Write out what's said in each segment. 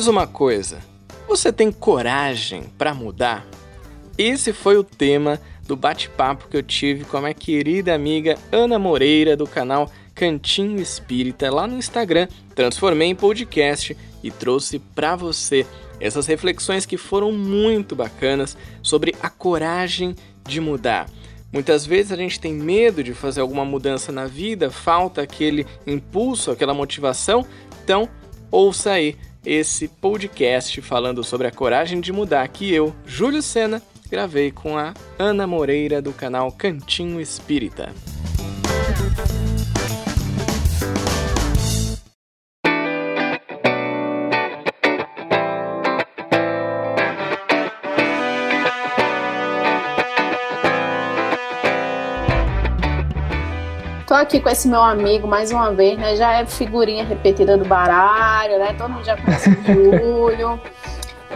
diz uma coisa: você tem coragem para mudar? Esse foi o tema do bate-papo que eu tive com a minha querida amiga Ana Moreira do canal Cantinho Espírita lá no Instagram. Transformei em podcast e trouxe para você essas reflexões que foram muito bacanas sobre a coragem de mudar. Muitas vezes a gente tem medo de fazer alguma mudança na vida, falta aquele impulso, aquela motivação. Então, ouça aí esse podcast falando sobre a coragem de mudar que eu, Júlio Sena, gravei com a Ana Moreira do canal Cantinho Espírita. Tô aqui com esse meu amigo mais uma vez, né? Já é figurinha repetida do baralho, né? Todo mundo já conhece o Júlio.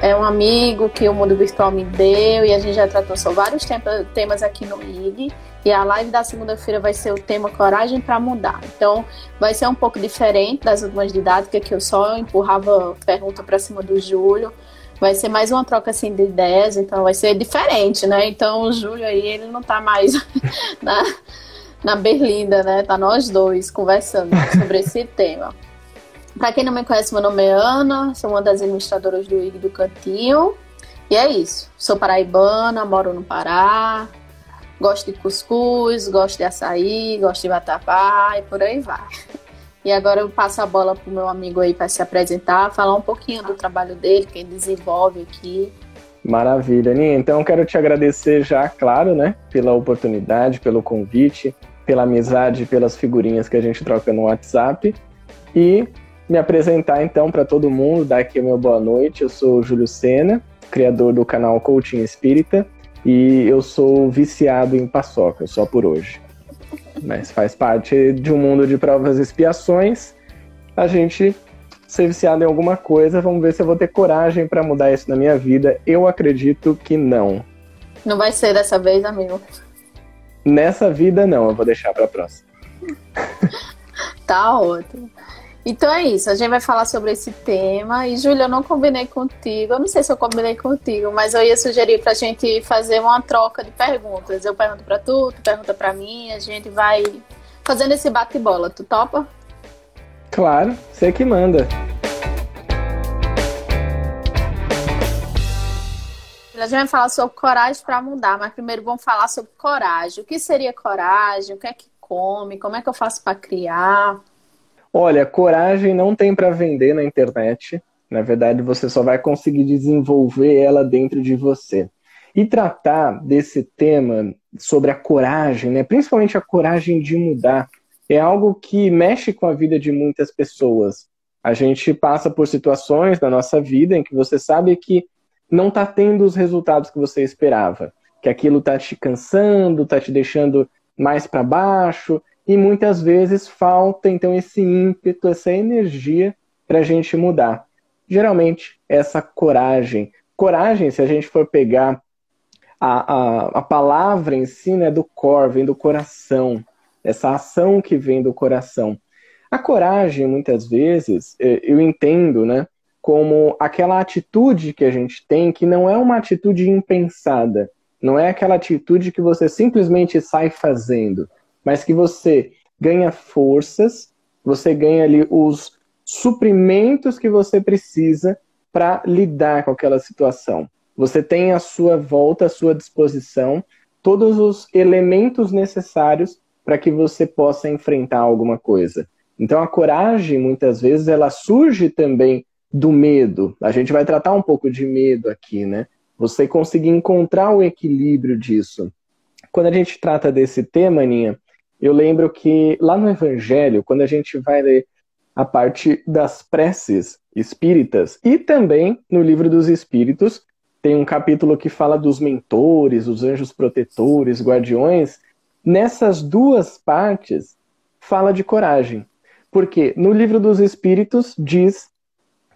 É um amigo que o mundo virtual me deu e a gente já tratou sobre vários temas aqui no IG. E a live da segunda-feira vai ser o tema Coragem para Mudar. Então, vai ser um pouco diferente das últimas didáticas, que eu só empurrava pergunta para cima do Júlio. Vai ser mais uma troca assim de ideias, então vai ser diferente, né? Então, o Júlio aí, ele não tá mais na na Berlinda, né? Tá nós dois conversando sobre esse tema. Para quem não me conhece, meu nome é Ana, sou uma das administradoras do IG do Cantinho. E é isso. Sou paraibana, moro no Pará, gosto de cuscuz, gosto de açaí, gosto de vatapá e por aí vai. E agora eu passo a bola pro meu amigo aí para se apresentar, falar um pouquinho do trabalho dele, que ele desenvolve aqui. Maravilha, Aninha. Então quero te agradecer já, claro, né, pela oportunidade, pelo convite pela amizade, pelas figurinhas que a gente troca no WhatsApp e me apresentar então para todo mundo, dar aqui a minha boa noite. Eu sou o Júlio Sena, criador do canal Coaching Espírita e eu sou viciado em paçoca, só por hoje. Mas faz parte de um mundo de provas e expiações. A gente ser viciado em alguma coisa, vamos ver se eu vou ter coragem para mudar isso na minha vida. Eu acredito que não. Não vai ser dessa vez, amigo. Nessa vida, não, eu vou deixar para próxima. tá ótimo. Então é isso, a gente vai falar sobre esse tema. E, Júlia, eu não combinei contigo, eu não sei se eu combinei contigo, mas eu ia sugerir pra gente fazer uma troca de perguntas. Eu pergunto pra tu, tu pergunta pra mim, a gente vai fazendo esse bate-bola. Tu topa? Claro, você que manda. A gente vai falar sobre coragem para mudar, mas primeiro vamos falar sobre coragem. O que seria coragem? O que é que come? Como é que eu faço para criar? Olha, coragem não tem para vender na internet. Na verdade, você só vai conseguir desenvolver ela dentro de você. E tratar desse tema sobre a coragem, né, principalmente a coragem de mudar, é algo que mexe com a vida de muitas pessoas. A gente passa por situações na nossa vida em que você sabe que não está tendo os resultados que você esperava. Que aquilo está te cansando, está te deixando mais para baixo, e muitas vezes falta então esse ímpeto, essa energia para a gente mudar. Geralmente, essa coragem. Coragem, se a gente for pegar a, a, a palavra em si, né, do cor, vem do coração, essa ação que vem do coração. A coragem, muitas vezes, eh, eu entendo, né, como aquela atitude que a gente tem que não é uma atitude impensada, não é aquela atitude que você simplesmente sai fazendo, mas que você ganha forças, você ganha ali os suprimentos que você precisa para lidar com aquela situação. Você tem à sua volta, à sua disposição, todos os elementos necessários para que você possa enfrentar alguma coisa. Então a coragem, muitas vezes, ela surge também do medo. A gente vai tratar um pouco de medo aqui, né? Você conseguir encontrar o equilíbrio disso. Quando a gente trata desse tema, Aninha, eu lembro que lá no Evangelho, quando a gente vai ler a parte das preces espíritas e também no livro dos Espíritos, tem um capítulo que fala dos mentores, os anjos protetores, guardiões. Nessas duas partes, fala de coragem. Porque no livro dos Espíritos diz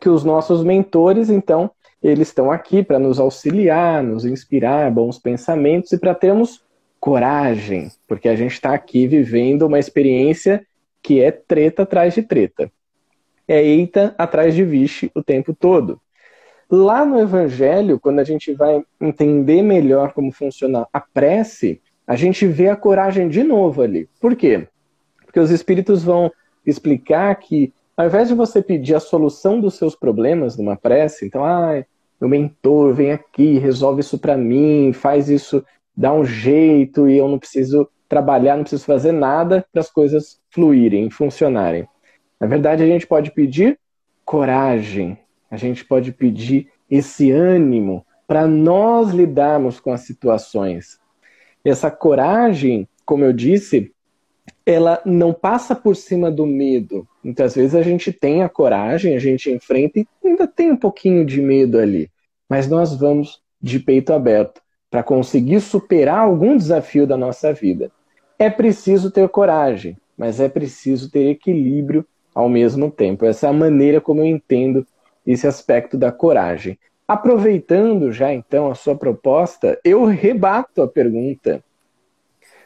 que os nossos mentores, então, eles estão aqui para nos auxiliar, nos inspirar bons pensamentos e para termos coragem, porque a gente está aqui vivendo uma experiência que é treta atrás de treta. é eita atrás de vixe o tempo todo. Lá no Evangelho, quando a gente vai entender melhor como funciona a prece, a gente vê a coragem de novo ali. Por quê? Porque os espíritos vão explicar que, ao invés de você pedir a solução dos seus problemas numa prece, então, ah, meu mentor vem aqui, resolve isso para mim, faz isso, dá um jeito e eu não preciso trabalhar, não preciso fazer nada para as coisas fluírem, funcionarem. Na verdade, a gente pode pedir coragem, a gente pode pedir esse ânimo para nós lidarmos com as situações. Essa coragem, como eu disse, ela não passa por cima do medo. Muitas vezes a gente tem a coragem, a gente enfrenta e ainda tem um pouquinho de medo ali. Mas nós vamos de peito aberto para conseguir superar algum desafio da nossa vida. É preciso ter coragem, mas é preciso ter equilíbrio ao mesmo tempo. Essa é a maneira como eu entendo esse aspecto da coragem. Aproveitando já então a sua proposta, eu rebato a pergunta.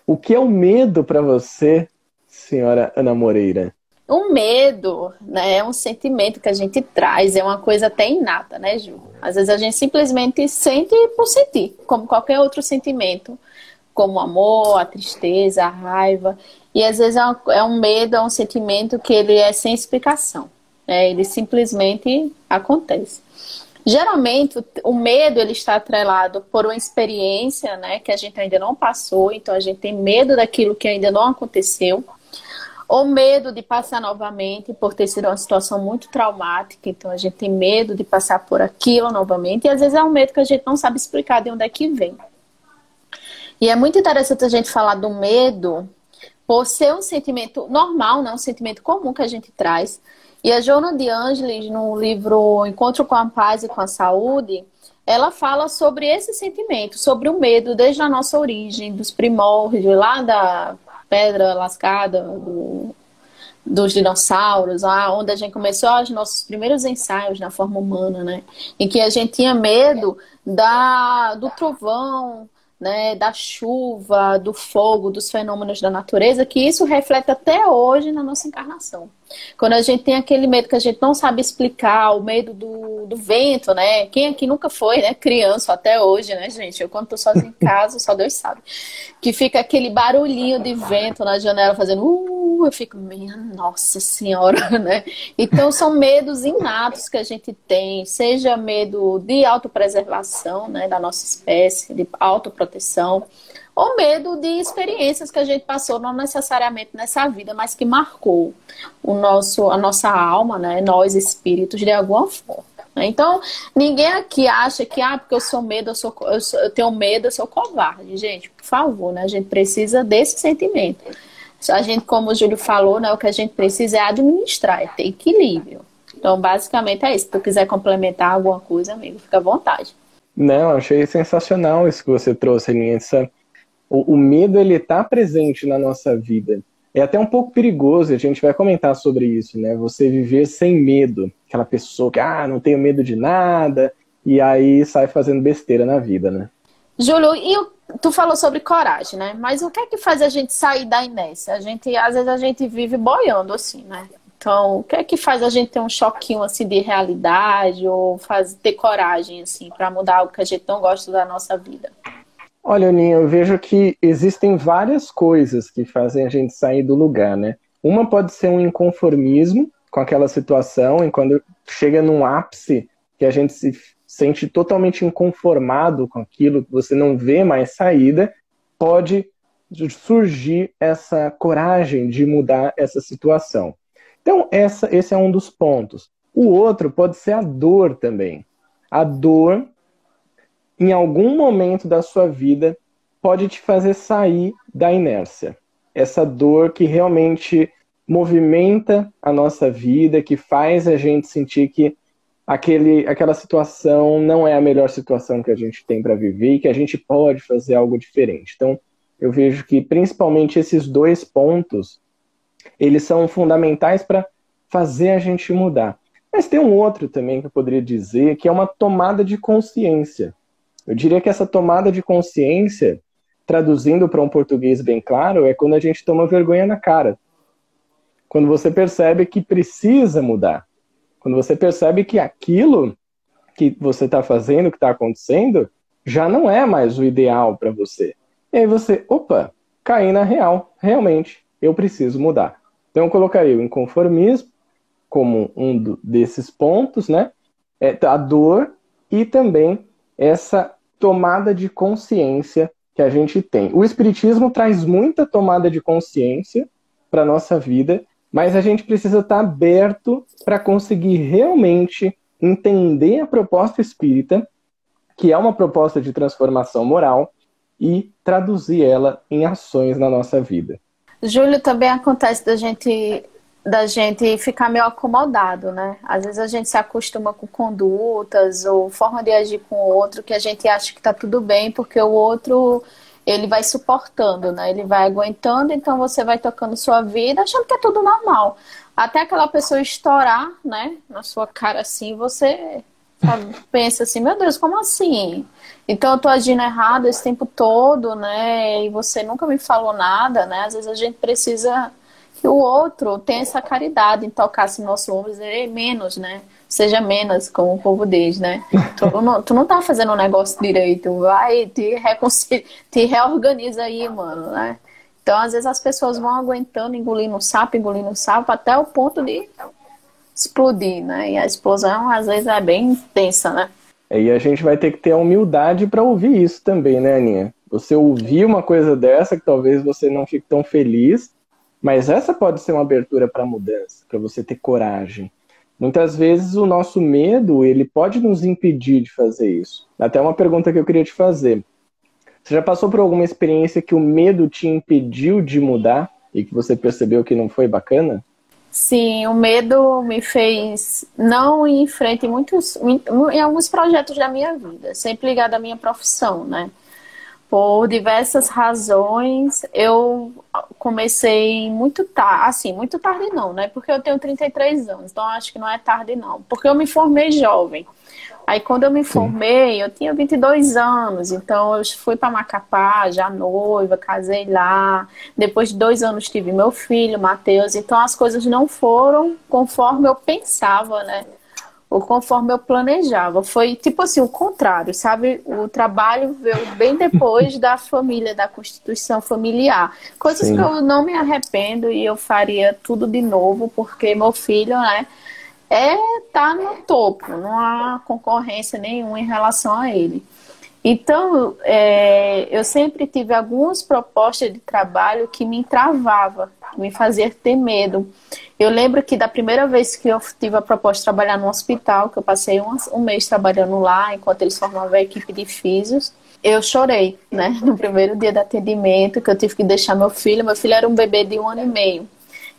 O que é o medo para você, senhora Ana Moreira? O medo né, é um sentimento que a gente traz, é uma coisa até inata, né, Ju? Às vezes a gente simplesmente sente por sentir, como qualquer outro sentimento, como o amor, a tristeza, a raiva. E às vezes é é um medo, é um sentimento que ele é sem explicação. Né? Ele simplesmente acontece. Geralmente, o medo ele está atrelado por uma experiência né, que a gente ainda não passou, então a gente tem medo daquilo que ainda não aconteceu, ou medo de passar novamente por ter sido uma situação muito traumática, então a gente tem medo de passar por aquilo novamente, e às vezes é um medo que a gente não sabe explicar de onde é que vem. E é muito interessante a gente falar do medo por ser um sentimento normal, né, um sentimento comum que a gente traz, e a Joana de Angelis, no livro Encontro com a Paz e com a Saúde, ela fala sobre esse sentimento, sobre o medo desde a nossa origem, dos primórdios, lá da pedra lascada, do, dos dinossauros, lá onde a gente começou os nossos primeiros ensaios na forma humana, né? Em que a gente tinha medo da, do trovão, né, da chuva, do fogo, dos fenômenos da natureza, que isso reflete até hoje na nossa encarnação. Quando a gente tem aquele medo que a gente não sabe explicar, o medo do, do vento, né? Quem aqui nunca foi, né? Criança até hoje, né, gente? Eu quando tô sozinha em casa, só Deus sabe. Que fica aquele barulhinho de vento na janela fazendo uh, eu fico, minha nossa senhora, né? Então são medos inatos que a gente tem, seja medo de autopreservação, né, da nossa espécie, de autoproteção, ou medo de experiências que a gente passou não necessariamente nessa vida, mas que marcou o nosso, a nossa alma, né, nós espíritos de alguma forma. Né? Então, ninguém aqui acha que, ah, porque eu sou medo, eu, sou, eu, sou, eu tenho medo, eu sou covarde. Gente, por favor, né? A gente precisa desse sentimento. A gente, como o Júlio falou, né, o que a gente precisa é administrar, é ter equilíbrio. Então, basicamente é isso. Se tu quiser complementar alguma coisa, amigo, fica à vontade. Não, achei sensacional isso que você trouxe, Aninha, essa o, o medo ele está presente na nossa vida. É até um pouco perigoso, a gente vai comentar sobre isso, né? Você viver sem medo, aquela pessoa que ah, não tenho medo de nada e aí sai fazendo besteira na vida, né? Júlio, e o, tu falou sobre coragem, né? Mas o que é que faz a gente sair da inércia? A gente, às vezes a gente vive boiando assim, né? Então, o que é que faz a gente ter um choquinho assim de realidade ou faz, ter coragem assim para mudar algo que a gente não gosta da nossa vida? Olha, Aninha, eu vejo que existem várias coisas que fazem a gente sair do lugar, né? Uma pode ser um inconformismo com aquela situação, e quando chega num ápice que a gente se sente totalmente inconformado com aquilo, você não vê mais saída, pode surgir essa coragem de mudar essa situação. Então, essa, esse é um dos pontos. O outro pode ser a dor também. A dor em algum momento da sua vida pode te fazer sair da inércia. Essa dor que realmente movimenta a nossa vida, que faz a gente sentir que aquele, aquela situação não é a melhor situação que a gente tem para viver e que a gente pode fazer algo diferente. Então, eu vejo que principalmente esses dois pontos, eles são fundamentais para fazer a gente mudar. Mas tem um outro também que eu poderia dizer, que é uma tomada de consciência. Eu diria que essa tomada de consciência, traduzindo para um português bem claro, é quando a gente toma vergonha na cara. Quando você percebe que precisa mudar. Quando você percebe que aquilo que você está fazendo, que está acontecendo, já não é mais o ideal para você. E aí você, opa, caí na real, realmente, eu preciso mudar. Então eu colocaria o inconformismo como um desses pontos, né? É, a dor e também essa tomada de consciência que a gente tem. O Espiritismo traz muita tomada de consciência para a nossa vida, mas a gente precisa estar tá aberto para conseguir realmente entender a proposta espírita, que é uma proposta de transformação moral, e traduzir ela em ações na nossa vida. Júlio, também acontece da gente da gente ficar meio acomodado, né? Às vezes a gente se acostuma com condutas ou forma de agir com o outro que a gente acha que tá tudo bem porque o outro ele vai suportando, né? Ele vai aguentando, então você vai tocando sua vida achando que é tudo normal. Até aquela pessoa estourar, né, na sua cara assim, você pensa assim, meu Deus, como assim? Então eu tô agindo errado esse tempo todo, né? E você nunca me falou nada, né? Às vezes a gente precisa que o outro tenha essa caridade em tocar-se no nosso ombro e dizer menos, né? Seja menos, como o povo diz, né? Tu não, tu não tá fazendo um negócio direito, vai, te, reconcilia, te reorganiza aí, mano, né? Então, às vezes as pessoas vão aguentando, engolindo sapo, engolindo sapo, até o ponto de explodir, né? E a explosão, às vezes, é bem intensa, né? E a gente vai ter que ter a humildade para ouvir isso também, né, Aninha? Você ouvir uma coisa dessa que talvez você não fique tão feliz, mas essa pode ser uma abertura para mudança, para você ter coragem. Muitas vezes o nosso medo, ele pode nos impedir de fazer isso. Até uma pergunta que eu queria te fazer. Você já passou por alguma experiência que o medo te impediu de mudar e que você percebeu que não foi bacana? Sim, o medo me fez não ir em frente em muitos em alguns projetos da minha vida, sempre ligado à minha profissão, né? Por diversas razões, eu comecei muito tarde, assim, muito tarde não, né? Porque eu tenho 33 anos, então acho que não é tarde não. Porque eu me formei jovem. Aí quando eu me formei, Sim. eu tinha 22 anos, então eu fui para Macapá, já noiva, casei lá. Depois de dois anos tive meu filho, Matheus. Então as coisas não foram conforme eu pensava, né? Ou conforme eu planejava. Foi tipo assim, o contrário, sabe? O trabalho veio bem depois da família, da constituição familiar. Coisas Sim. que eu não me arrependo e eu faria tudo de novo, porque meu filho, né, é tá no topo, não há concorrência nenhuma em relação a ele. Então, é, eu sempre tive algumas propostas de trabalho que me travava, me fazia ter medo. Eu lembro que da primeira vez que eu tive a proposta de trabalhar no hospital, que eu passei um, um mês trabalhando lá, enquanto eles formavam a equipe de físios, eu chorei, né? No primeiro dia do atendimento, que eu tive que deixar meu filho. Meu filho era um bebê de um ano e meio,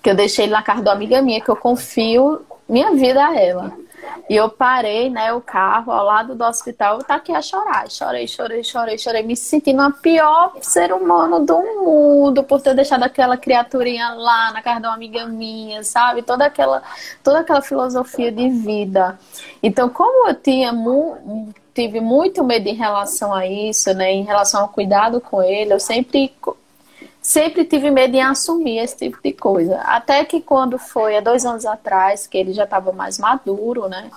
que eu deixei ele na casa de uma amiga minha, que eu confio minha vida a ela. E eu parei, né, o carro ao lado do hospital, eu aqui a chorar. Chorei, chorei, chorei, chorei, me sentindo a pior ser humano do mundo por ter deixado aquela criaturinha lá na casa de uma amiga minha, sabe? Toda aquela, toda aquela filosofia de vida. Então, como eu tinha mu tive muito medo em relação a isso, né, em relação ao cuidado com ele, eu sempre sempre tive medo em assumir esse tipo de coisa. Até que quando foi há dois anos atrás, que ele já estava mais maduro, né?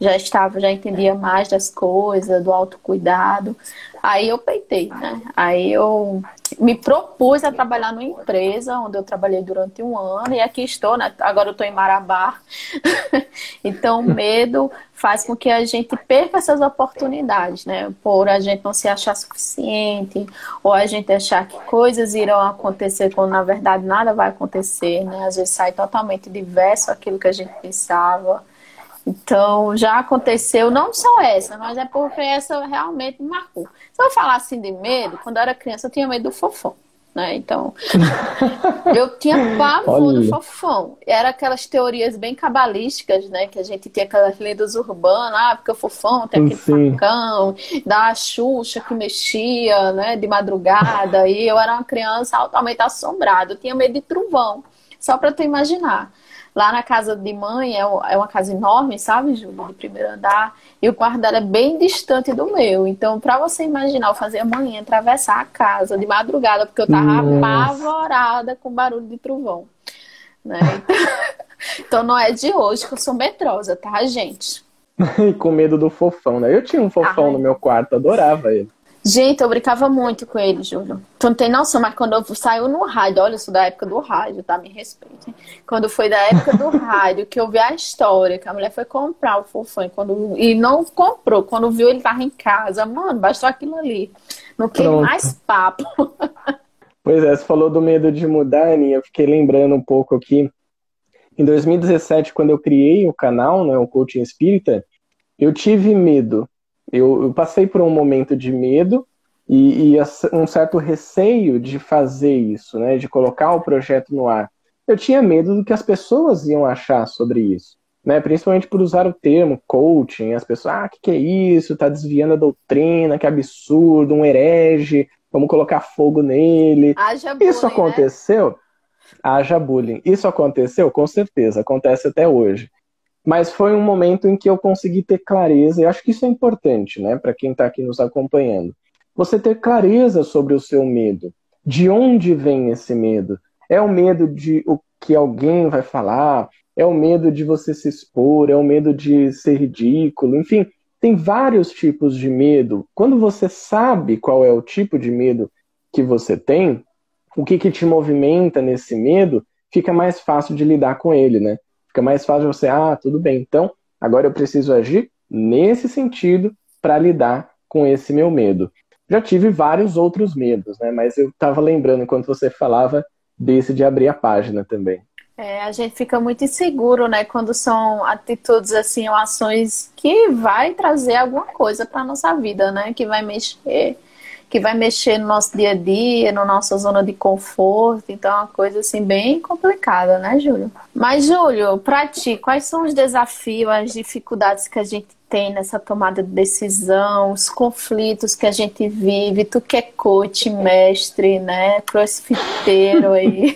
Já estava, já entendia mais das coisas, do autocuidado. Aí eu peitei, né? Aí eu me propus a trabalhar numa empresa onde eu trabalhei durante um ano e aqui estou, né? Agora eu estou em Marabá. então, o medo faz com que a gente perca essas oportunidades, né? Por a gente não se achar suficiente ou a gente achar que coisas irão acontecer quando na verdade nada vai acontecer, né? Às vezes sai totalmente diverso aquilo que a gente pensava. Então, já aconteceu, não só essa, mas é porque essa realmente me marcou. Se eu falar assim de medo, quando eu era criança, eu tinha medo do fofão. Né? Então, eu tinha pavor do fofão. Era aquelas teorias bem cabalísticas, né? Que a gente tinha aquelas lendas urbanas, ah, porque o fofão tem aquele Sim. facão, da Xuxa que mexia, né? De madrugada. E eu era uma criança altamente assombrada. Eu tinha medo de trovão. Só para tu imaginar. Lá na casa de mãe é, é uma casa enorme, sabe, Júlia? De primeiro andar. E o quarto dela é bem distante do meu. Então, para você imaginar, eu fazia manhã atravessar a casa de madrugada, porque eu tava Nossa. apavorada com barulho de trovão. Né? Então não é de hoje que eu sou medrosa, tá, gente? e com medo do fofão, né? Eu tinha um fofão Ai. no meu quarto, adorava ele. Gente, eu brincava muito com ele, Júlio. Tu não tem noção, mas quando eu saiu no rádio, olha, eu sou da época do rádio, tá? Me respeite. Quando foi da época do rádio, que eu vi a história, que a mulher foi comprar o fofão quando, e não comprou. Quando viu, ele tava em casa. Mano, bastou aquilo ali. Não quis mais papo. Pois é, você falou do medo de mudar, Aninha. Eu fiquei lembrando um pouco aqui. Em 2017, quando eu criei o canal, né, o Coaching Espírita, eu tive medo eu, eu passei por um momento de medo e, e, um certo receio de fazer isso, né, de colocar o projeto no ar. Eu tinha medo do que as pessoas iam achar sobre isso, né, principalmente por usar o termo coaching. As pessoas, ah, o que, que é isso? Tá desviando a doutrina, que absurdo, um herege, vamos colocar fogo nele. Haja bullying, isso aconteceu? Né? Haja bullying. Isso aconteceu? Com certeza, acontece até hoje mas foi um momento em que eu consegui ter clareza, e acho que isso é importante, né, para quem está aqui nos acompanhando. Você ter clareza sobre o seu medo. De onde vem esse medo? É o medo de o que alguém vai falar? É o medo de você se expor? É o medo de ser ridículo? Enfim, tem vários tipos de medo. Quando você sabe qual é o tipo de medo que você tem, o que, que te movimenta nesse medo, fica mais fácil de lidar com ele, né? Fica mais fácil você, ah, tudo bem, então agora eu preciso agir nesse sentido para lidar com esse meu medo. Já tive vários outros medos, né? Mas eu estava lembrando enquanto você falava desse de abrir a página também. É, a gente fica muito inseguro, né, quando são atitudes assim, ou ações que vai trazer alguma coisa para nossa vida, né, que vai mexer que vai mexer no nosso dia a dia, na nossa zona de conforto. Então é uma coisa assim bem complicada, né, Júlio? Mas, Júlio, para ti, quais são os desafios, as dificuldades que a gente tem nessa tomada de decisão, os conflitos que a gente vive? Tu que é coach, mestre, né? Crossfiteiro aí.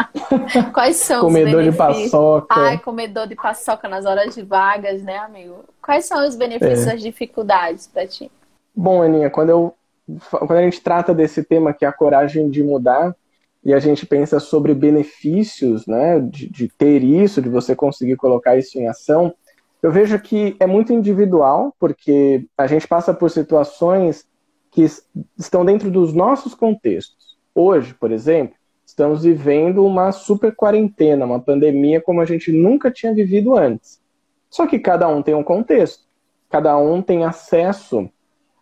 quais são comedor os benefícios? de paçoca. Ai, comedor de paçoca nas horas de vagas, né, amigo? Quais são os benefícios e é. as dificuldades para ti? Bom, Aninha, quando eu quando a gente trata desse tema que é a coragem de mudar e a gente pensa sobre benefícios, né, de, de ter isso, de você conseguir colocar isso em ação, eu vejo que é muito individual, porque a gente passa por situações que estão dentro dos nossos contextos. Hoje, por exemplo, estamos vivendo uma super quarentena, uma pandemia como a gente nunca tinha vivido antes. Só que cada um tem um contexto, cada um tem acesso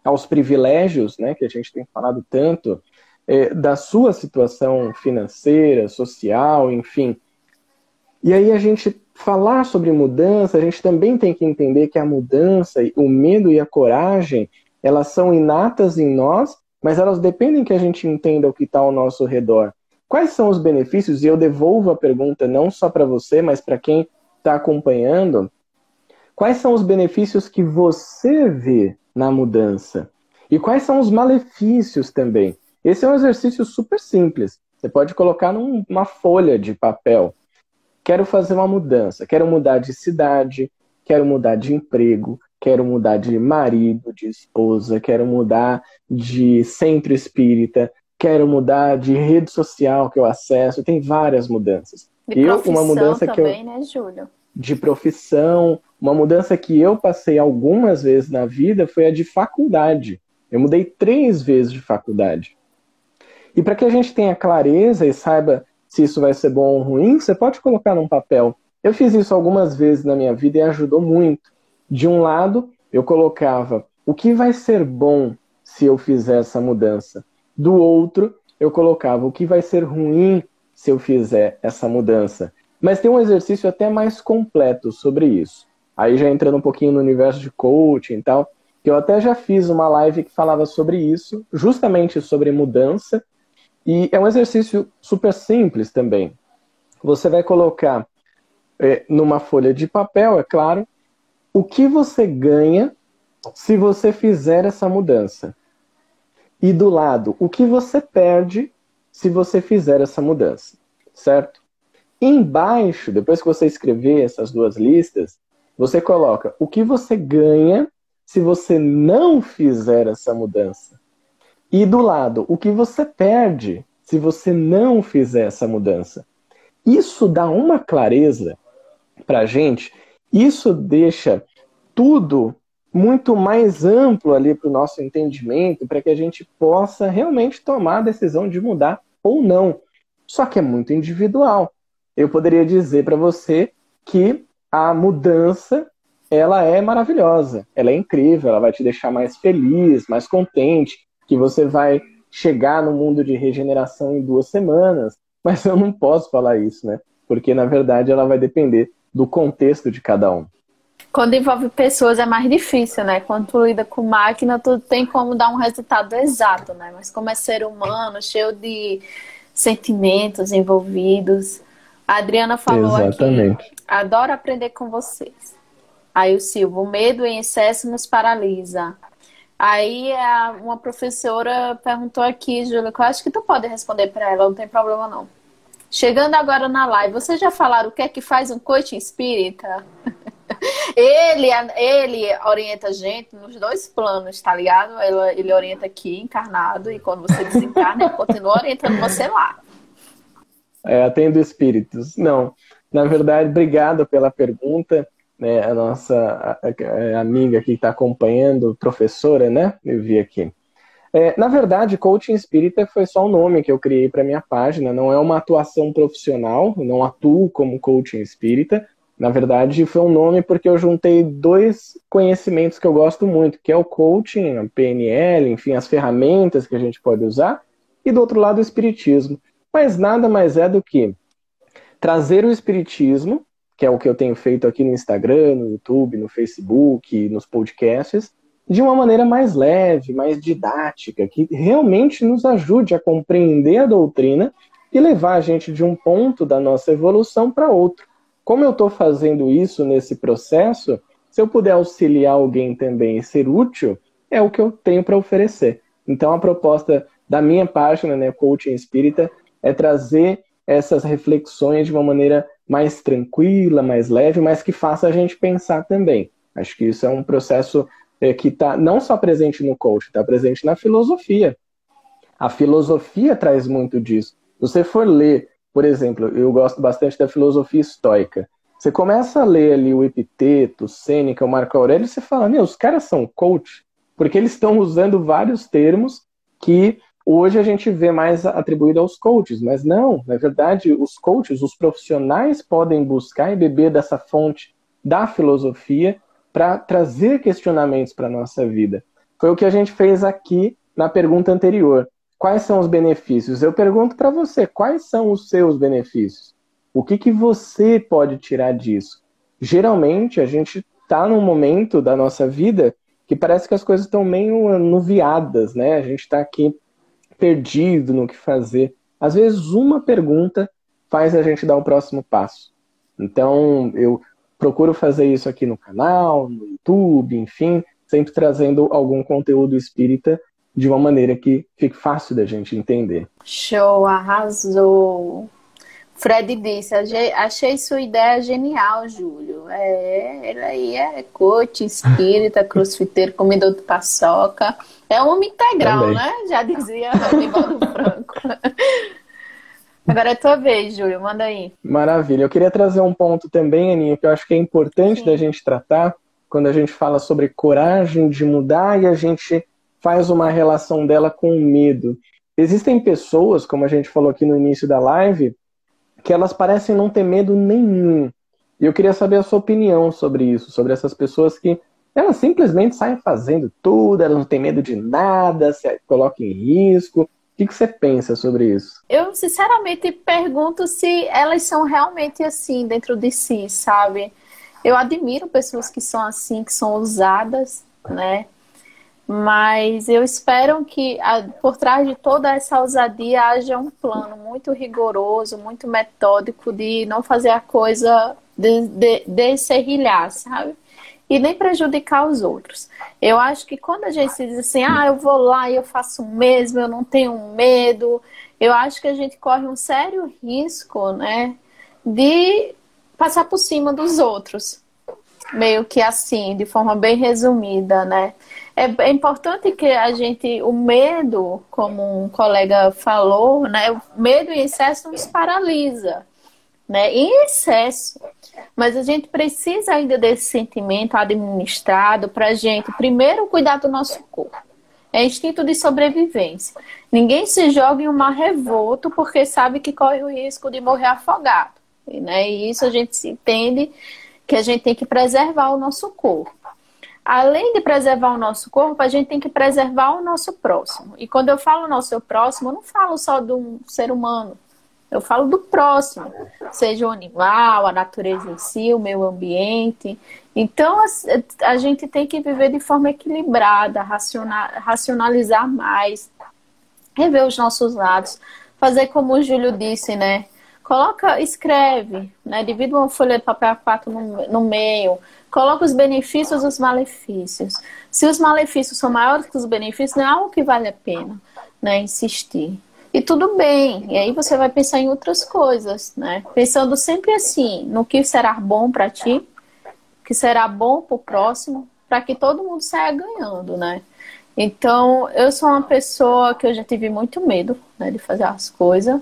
aos privilégios, né, que a gente tem falado tanto, é, da sua situação financeira, social, enfim. E aí a gente falar sobre mudança, a gente também tem que entender que a mudança, o medo e a coragem, elas são inatas em nós, mas elas dependem que a gente entenda o que está ao nosso redor. Quais são os benefícios? E eu devolvo a pergunta não só para você, mas para quem está acompanhando. Quais são os benefícios que você vê na mudança? E quais são os malefícios também? Esse é um exercício super simples. Você pode colocar numa folha de papel. Quero fazer uma mudança, quero mudar de cidade, quero mudar de emprego, quero mudar de marido, de esposa, quero mudar de centro espírita, quero mudar de rede social que eu acesso. Tem várias mudanças. De eu, uma mudança também, que eu, né, Júlio? De profissão, uma mudança que eu passei algumas vezes na vida foi a de faculdade. Eu mudei três vezes de faculdade. E para que a gente tenha clareza e saiba se isso vai ser bom ou ruim, você pode colocar num papel. Eu fiz isso algumas vezes na minha vida e ajudou muito. De um lado, eu colocava o que vai ser bom se eu fizer essa mudança. Do outro, eu colocava o que vai ser ruim se eu fizer essa mudança. Mas tem um exercício até mais completo sobre isso aí já entrando um pouquinho no universo de coaching e tal, que eu até já fiz uma live que falava sobre isso, justamente sobre mudança, e é um exercício super simples também. Você vai colocar é, numa folha de papel, é claro, o que você ganha se você fizer essa mudança. E do lado, o que você perde se você fizer essa mudança, certo? Embaixo, depois que você escrever essas duas listas, você coloca o que você ganha se você não fizer essa mudança. E do lado, o que você perde se você não fizer essa mudança. Isso dá uma clareza para a gente, isso deixa tudo muito mais amplo ali para o nosso entendimento, para que a gente possa realmente tomar a decisão de mudar ou não. Só que é muito individual. Eu poderia dizer para você que a mudança ela é maravilhosa, ela é incrível, ela vai te deixar mais feliz, mais contente, que você vai chegar no mundo de regeneração em duas semanas. Mas eu não posso falar isso, né? Porque na verdade ela vai depender do contexto de cada um. Quando envolve pessoas é mais difícil, né? Quando tu lida com máquina, tu tem como dar um resultado exato, né? Mas como é ser humano, cheio de sentimentos envolvidos. A Adriana falou Exatamente. aqui, adoro aprender com vocês. Aí o Silvio, o medo em excesso nos paralisa. Aí uma professora perguntou aqui, Júlia, que eu acho que tu pode responder para ela, não tem problema não. Chegando agora na live, vocês já falaram o que é que faz um coaching espírita? ele, ele orienta a gente nos dois planos, tá ligado? Ele, ele orienta aqui, encarnado, e quando você desencarna, ele continua orientando você lá. É, atendo espíritos. Não. Na verdade, obrigado pela pergunta. Né, a nossa a amiga que está acompanhando, professora, né? Eu vi aqui. É, na verdade, coaching espírita foi só um nome que eu criei para minha página, não é uma atuação profissional, não atuo como coaching espírita, na verdade, foi um nome porque eu juntei dois conhecimentos que eu gosto muito, que é o coaching, a PNL, enfim, as ferramentas que a gente pode usar, e do outro lado o espiritismo. Mas nada mais é do que trazer o espiritismo, que é o que eu tenho feito aqui no Instagram, no YouTube, no Facebook, nos podcasts, de uma maneira mais leve, mais didática, que realmente nos ajude a compreender a doutrina e levar a gente de um ponto da nossa evolução para outro. Como eu estou fazendo isso nesse processo, se eu puder auxiliar alguém também e ser útil, é o que eu tenho para oferecer. Então, a proposta da minha página, né, Coaching Espírita, é trazer essas reflexões de uma maneira mais tranquila, mais leve, mas que faça a gente pensar também. Acho que isso é um processo é, que está não só presente no coaching, está presente na filosofia. A filosofia traz muito disso. Se você for ler por exemplo, eu gosto bastante da filosofia estoica. Você começa a ler ali o Epiteto, o Sêneca, o Marco Aurélio, e você fala, meu, os caras são coach, porque eles estão usando vários termos que hoje a gente vê mais atribuído aos coaches, mas não, na verdade, os coaches, os profissionais podem buscar e beber dessa fonte da filosofia para trazer questionamentos para a nossa vida. Foi o que a gente fez aqui na pergunta anterior. Quais são os benefícios? Eu pergunto para você, quais são os seus benefícios? O que, que você pode tirar disso? Geralmente, a gente está num momento da nossa vida que parece que as coisas estão meio anuviadas, né? A gente está aqui perdido no que fazer. Às vezes, uma pergunta faz a gente dar o próximo passo. Então, eu procuro fazer isso aqui no canal, no YouTube, enfim, sempre trazendo algum conteúdo espírita de uma maneira que fique fácil da gente entender. Show, arrasou. Fred disse, achei sua ideia genial, Júlio. É, ele aí é coach, espírita, crossfiteiro, comedor de paçoca. É um homem integral, Também. né? Já dizia Franco. Agora é tua vez, Júlio, manda aí. Maravilha. Eu queria trazer um ponto também, Aninha, que eu acho que é importante Sim. da gente tratar quando a gente fala sobre coragem de mudar e a gente faz uma relação dela com o medo. Existem pessoas, como a gente falou aqui no início da live, que elas parecem não ter medo nenhum. E eu queria saber a sua opinião sobre isso, sobre essas pessoas que elas simplesmente saem fazendo tudo, elas não têm medo de nada, se colocam em risco. O que, que você pensa sobre isso? Eu, sinceramente, pergunto se elas são realmente assim dentro de si, sabe? Eu admiro pessoas que são assim, que são ousadas, né? Mas eu espero que por trás de toda essa ousadia haja um plano muito rigoroso, muito metódico de não fazer a coisa de, de, de sabe? E nem prejudicar os outros. Eu acho que quando a gente diz assim, ah, eu vou lá e eu faço o mesmo, eu não tenho medo, eu acho que a gente corre um sério risco, né, de passar por cima dos outros. Meio que assim, de forma bem resumida, né? É, é, importante que a gente, o medo, como um colega falou, né, o medo em excesso nos paralisa. né? Em excesso. Mas a gente precisa ainda desse sentimento administrado para a gente, primeiro, cuidar do nosso corpo. É instinto de sobrevivência. Ninguém se joga em um mar revolto porque sabe que corre o risco de morrer afogado. Né? E isso a gente se entende que a gente tem que preservar o nosso corpo. Além de preservar o nosso corpo, a gente tem que preservar o nosso próximo. E quando eu falo nosso próximo, eu não falo só de um ser humano. Eu falo do próximo, seja o animal, a natureza em si, o meio ambiente. Então, a, a gente tem que viver de forma equilibrada, racional, racionalizar mais, rever os nossos lados, fazer como o Júlio disse, né? Coloca, escreve, né? Divide uma folha de papel A4 no, no meio, coloca os benefícios e os malefícios. Se os malefícios são maiores que os benefícios, não é algo que vale a pena, né? Insistir. E tudo bem. E aí você vai pensar em outras coisas, né? Pensando sempre assim, no que será bom para ti, que será bom para o próximo, para que todo mundo saia ganhando, né? Então, eu sou uma pessoa que eu já tive muito medo né, de fazer as coisas.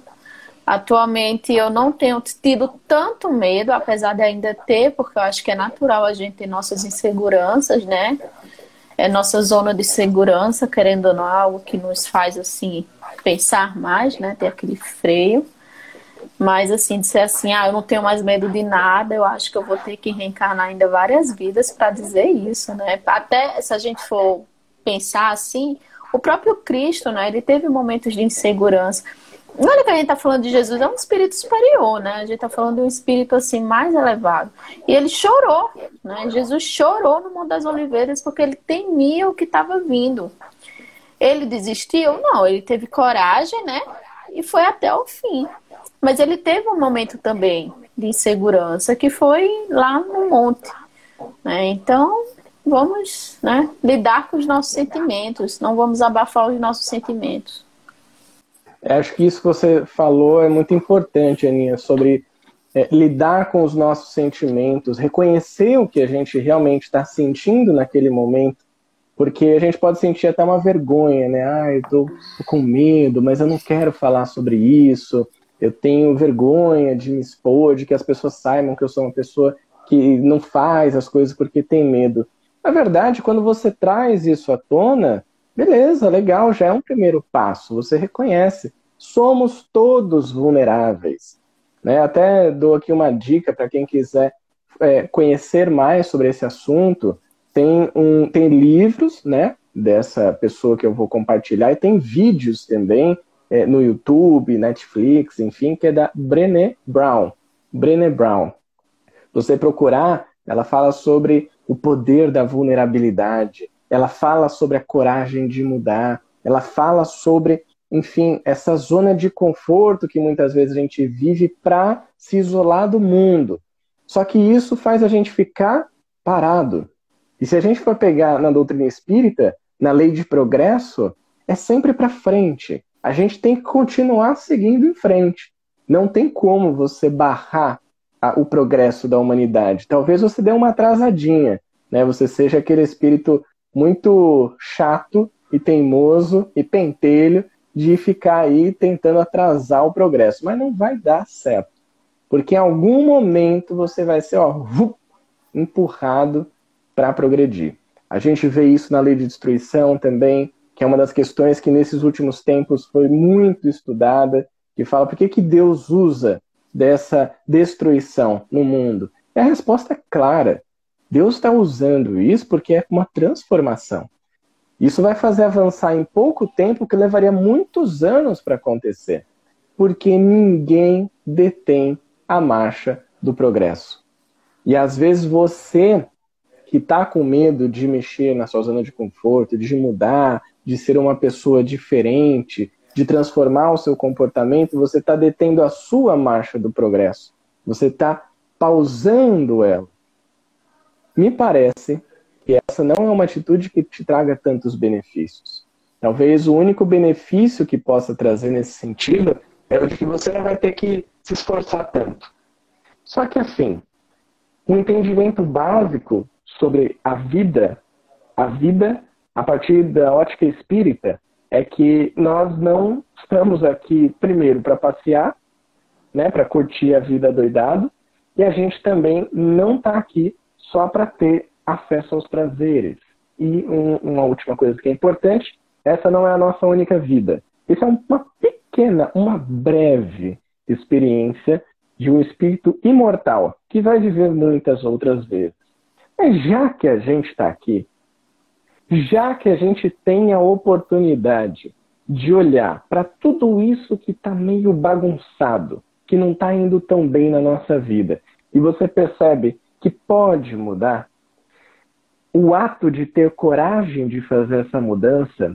Atualmente eu não tenho tido tanto medo, apesar de ainda ter, porque eu acho que é natural a gente ter nossas inseguranças, né? É nossa zona de segurança, querendo ou não, algo que nos faz assim pensar mais, né? Ter aquele freio. Mas assim, de ser assim, ah, eu não tenho mais medo de nada, eu acho que eu vou ter que reencarnar ainda várias vidas para dizer isso, né? Até se a gente for pensar assim, o próprio Cristo, né? Ele teve momentos de insegurança. Olha que a gente está falando de Jesus, é um espírito superior, né? A gente está falando de um espírito assim mais elevado. E ele chorou, né? Jesus chorou no Monte das Oliveiras porque ele temia o que estava vindo. Ele desistiu? Não, ele teve coragem, né? E foi até o fim. Mas ele teve um momento também de insegurança que foi lá no monte. Né? Então, vamos né, lidar com os nossos sentimentos, não vamos abafar os nossos sentimentos. Acho que isso que você falou é muito importante, Aninha, sobre é, lidar com os nossos sentimentos, reconhecer o que a gente realmente está sentindo naquele momento porque a gente pode sentir até uma vergonha, né? Ah, eu tô, com medo, mas eu não quero falar sobre isso. Eu tenho vergonha de me expor, de que as pessoas saibam que eu sou uma pessoa que não faz as coisas porque tem medo. Na verdade, quando você traz isso à tona, beleza, legal, já é um primeiro passo. Você reconhece. Somos todos vulneráveis. Né? Até dou aqui uma dica para quem quiser é, conhecer mais sobre esse assunto tem, um, tem livros, né, dessa pessoa que eu vou compartilhar, e tem vídeos também é, no YouTube, Netflix, enfim, que é da Brené Brown. Brené Brown. Você procurar, ela fala sobre o poder da vulnerabilidade, ela fala sobre a coragem de mudar, ela fala sobre, enfim, essa zona de conforto que muitas vezes a gente vive para se isolar do mundo. Só que isso faz a gente ficar parado, e se a gente for pegar na doutrina espírita, na lei de progresso, é sempre para frente. A gente tem que continuar seguindo em frente. Não tem como você barrar a, o progresso da humanidade. Talvez você dê uma atrasadinha, né? Você seja aquele espírito muito chato e teimoso e pentelho de ficar aí tentando atrasar o progresso, mas não vai dar certo. Porque em algum momento você vai ser ó, empurrado para progredir. A gente vê isso na lei de destruição também, que é uma das questões que nesses últimos tempos foi muito estudada, que fala por que, que Deus usa dessa destruição no mundo. E a resposta é clara. Deus está usando isso porque é uma transformação. Isso vai fazer avançar em pouco tempo que levaria muitos anos para acontecer, porque ninguém detém a marcha do progresso. E às vezes você que está com medo de mexer na sua zona de conforto, de mudar, de ser uma pessoa diferente, de transformar o seu comportamento, você está detendo a sua marcha do progresso. Você está pausando ela. Me parece que essa não é uma atitude que te traga tantos benefícios. Talvez o único benefício que possa trazer nesse sentido é o de que você não vai ter que se esforçar tanto. Só que assim, um entendimento básico sobre a vida, a vida a partir da ótica espírita, é que nós não estamos aqui, primeiro, para passear, né, para curtir a vida doidado, e a gente também não está aqui só para ter acesso aos prazeres. E um, uma última coisa que é importante, essa não é a nossa única vida. Isso é uma pequena, uma breve experiência de um espírito imortal que vai viver muitas outras vezes. Mas já que a gente está aqui, já que a gente tem a oportunidade de olhar para tudo isso que está meio bagunçado, que não está indo tão bem na nossa vida, e você percebe que pode mudar, o ato de ter coragem de fazer essa mudança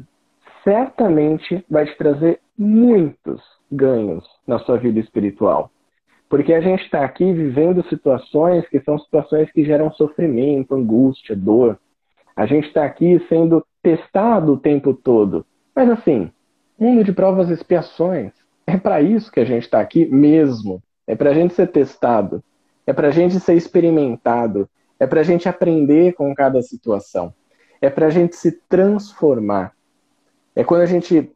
certamente vai te trazer muitos ganhos na sua vida espiritual. Porque a gente está aqui vivendo situações que são situações que geram sofrimento, angústia, dor. A gente está aqui sendo testado o tempo todo. Mas assim, mundo de provas e expiações. É para isso que a gente está aqui mesmo. É para a gente ser testado. É para a gente ser experimentado. É para a gente aprender com cada situação. É para a gente se transformar. É quando a gente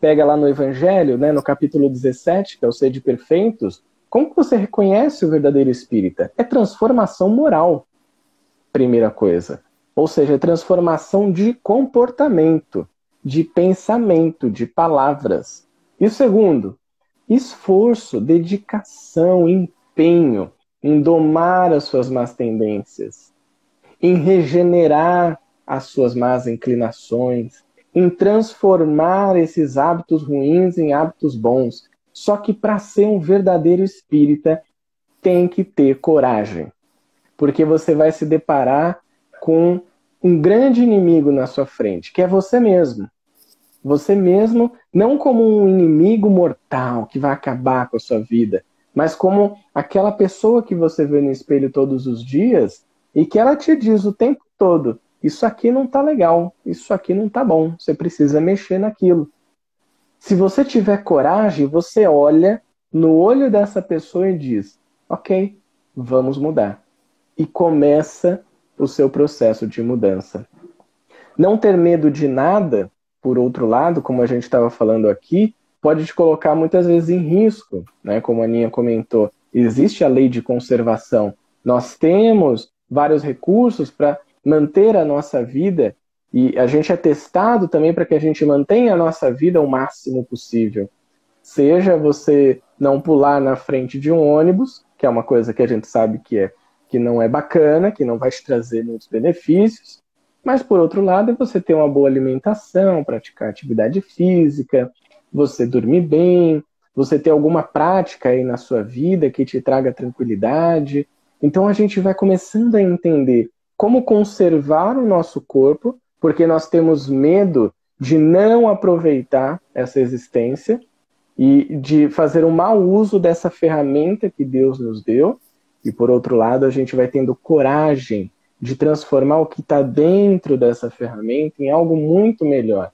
pega lá no Evangelho, né, no capítulo 17, que é o Sede Perfeitos, como você reconhece o verdadeiro espírita? É transformação moral, primeira coisa. Ou seja, é transformação de comportamento, de pensamento, de palavras. E o segundo, esforço, dedicação, empenho em domar as suas más tendências, em regenerar as suas más inclinações, em transformar esses hábitos ruins em hábitos bons. Só que para ser um verdadeiro espírita, tem que ter coragem. Porque você vai se deparar com um grande inimigo na sua frente, que é você mesmo. Você mesmo, não como um inimigo mortal que vai acabar com a sua vida, mas como aquela pessoa que você vê no espelho todos os dias e que ela te diz o tempo todo: isso aqui não tá legal, isso aqui não tá bom, você precisa mexer naquilo. Se você tiver coragem, você olha no olho dessa pessoa e diz: ok, vamos mudar. E começa o seu processo de mudança. Não ter medo de nada, por outro lado, como a gente estava falando aqui, pode te colocar muitas vezes em risco, né? Como a Aninha comentou, existe a lei de conservação. Nós temos vários recursos para manter a nossa vida e a gente é testado também para que a gente mantenha a nossa vida o máximo possível. Seja você não pular na frente de um ônibus, que é uma coisa que a gente sabe que é que não é bacana, que não vai te trazer muitos benefícios, mas por outro lado é você ter uma boa alimentação, praticar atividade física, você dormir bem, você ter alguma prática aí na sua vida que te traga tranquilidade. Então a gente vai começando a entender como conservar o nosso corpo, porque nós temos medo de não aproveitar essa existência e de fazer um mau uso dessa ferramenta que Deus nos deu. E por outro lado, a gente vai tendo coragem de transformar o que está dentro dessa ferramenta em algo muito melhor.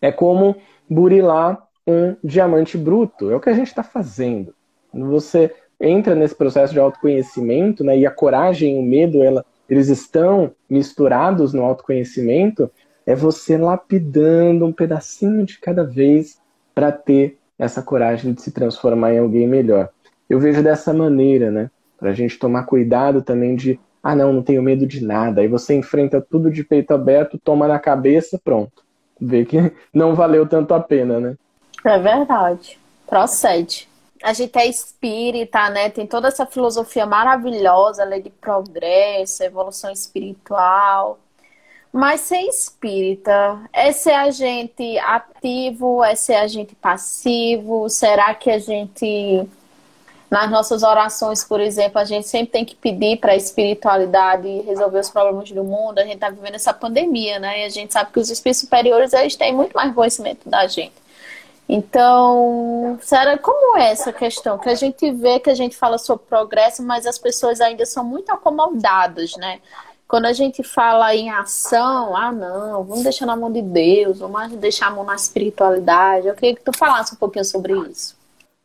É como burilar um diamante bruto, é o que a gente está fazendo. Quando você entra nesse processo de autoconhecimento, né, e a coragem e o medo, ela, eles estão misturados no autoconhecimento, é você lapidando um pedacinho de cada vez para ter essa coragem de se transformar em alguém melhor. Eu vejo dessa maneira, né? Para a gente tomar cuidado também de, ah, não, não tenho medo de nada. Aí você enfrenta tudo de peito aberto, toma na cabeça, pronto. Vê que não valeu tanto a pena, né? É verdade. Procede a gente é espírita, né? Tem toda essa filosofia maravilhosa, lei de progresso, evolução espiritual. Mas ser espírita é ser agente ativo, é ser agente passivo? Será que a gente, nas nossas orações, por exemplo, a gente sempre tem que pedir para a espiritualidade resolver os problemas do mundo? A gente está vivendo essa pandemia, né? E a gente sabe que os espíritos superiores eles têm muito mais conhecimento da gente. Então, será como é essa questão? Que a gente vê que a gente fala sobre progresso, mas as pessoas ainda são muito acomodadas, né? Quando a gente fala em ação, ah não, vamos deixar na mão de Deus, vamos deixar a mão na espiritualidade. Eu queria que tu falasse um pouquinho sobre isso.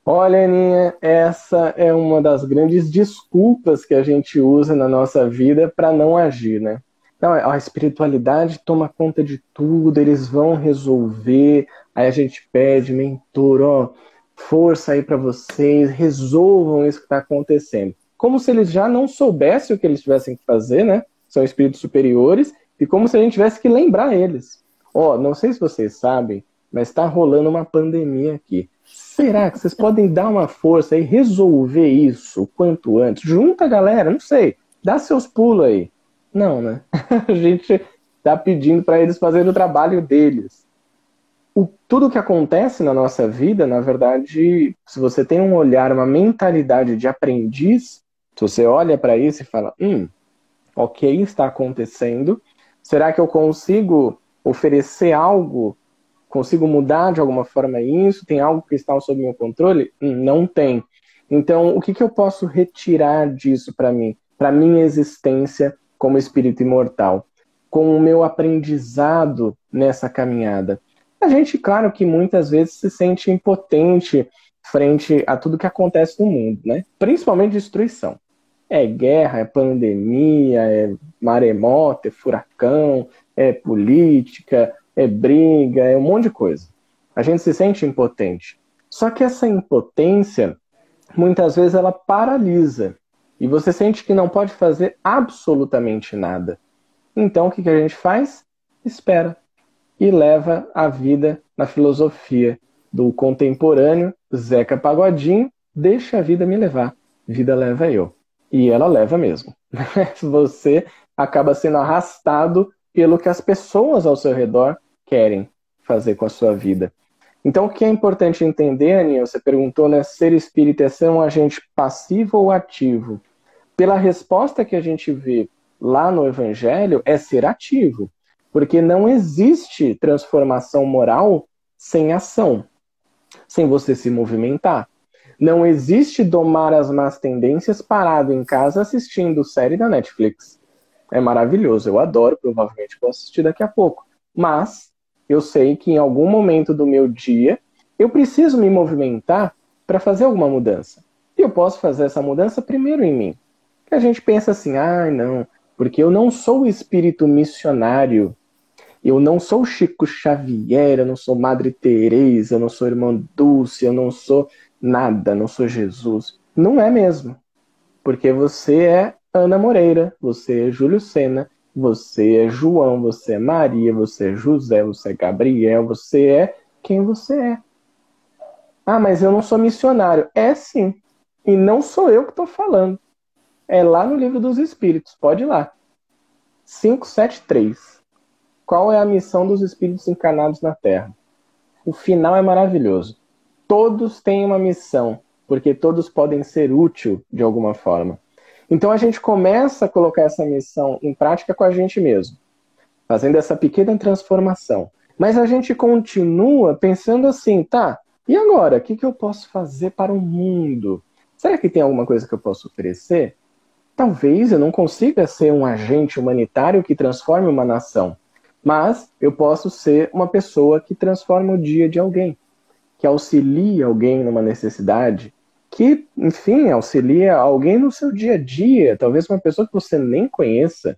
Olha, Aninha, essa é uma das grandes desculpas que a gente usa na nossa vida para não agir, né? Não, a espiritualidade toma conta de tudo, eles vão resolver, Aí a gente pede, mentor, ó, força aí para vocês, resolvam isso que está acontecendo. Como se eles já não soubessem o que eles tivessem que fazer, né? São espíritos superiores, e como se a gente tivesse que lembrar eles. Ó, não sei se vocês sabem, mas está rolando uma pandemia aqui. Será que vocês podem dar uma força e resolver isso o quanto antes? Junta a galera, não sei, dá seus pulos aí. Não, né? A gente está pedindo para eles fazerem o trabalho deles. O, tudo que acontece na nossa vida, na verdade, se você tem um olhar, uma mentalidade de aprendiz, se você olha para isso e fala, hum, ok, está acontecendo, será que eu consigo oferecer algo Consigo mudar de alguma forma isso? Tem algo que está sob meu controle? Hum, não tem. Então, o que, que eu posso retirar disso para mim? Para minha existência como espírito imortal? Com o meu aprendizado nessa caminhada? A gente, claro que muitas vezes se sente impotente frente a tudo que acontece no mundo, né? Principalmente destruição. É guerra, é pandemia, é maremoto, é furacão, é política, é briga, é um monte de coisa. A gente se sente impotente. Só que essa impotência, muitas vezes, ela paralisa. E você sente que não pode fazer absolutamente nada. Então, o que, a gente faz? Espera. E leva a vida na filosofia do contemporâneo Zeca Pagodinho, deixa a vida me levar. Vida leva eu. E ela leva mesmo. Você acaba sendo arrastado pelo que as pessoas ao seu redor querem fazer com a sua vida. Então, o que é importante entender, Aninha, você perguntou, né, ser espírita é ser um agente passivo ou ativo? Pela resposta que a gente vê lá no Evangelho, é ser ativo, porque não existe transformação moral sem ação, sem você se movimentar. Não existe domar as más tendências parado em casa assistindo série da Netflix. É maravilhoso, eu adoro, provavelmente vou assistir daqui a pouco. Mas eu sei que em algum momento do meu dia eu preciso me movimentar para fazer alguma mudança. E eu posso fazer essa mudança primeiro em mim. Que a gente pensa assim, ah, não, porque eu não sou espírito missionário. Eu não sou Chico Xavier, eu não sou Madre Teresa, eu não sou Irmã Dulce, eu não sou nada, não sou Jesus. Não é mesmo. Porque você é Ana Moreira, você é Júlio Sena, você é João, você é Maria, você é José, você é Gabriel, você é quem você é. Ah, mas eu não sou missionário. É sim. E não sou eu que estou falando. É lá no livro dos Espíritos. Pode ir lá. 573. Qual é a missão dos espíritos encarnados na Terra? O final é maravilhoso. Todos têm uma missão, porque todos podem ser útil de alguma forma. Então a gente começa a colocar essa missão em prática com a gente mesmo, fazendo essa pequena transformação. Mas a gente continua pensando assim, tá, e agora? O que, que eu posso fazer para o mundo? Será que tem alguma coisa que eu posso oferecer? Talvez eu não consiga ser um agente humanitário que transforme uma nação, mas eu posso ser uma pessoa que transforma o dia de alguém, que auxilia alguém numa necessidade, que, enfim, auxilia alguém no seu dia a dia, talvez uma pessoa que você nem conheça.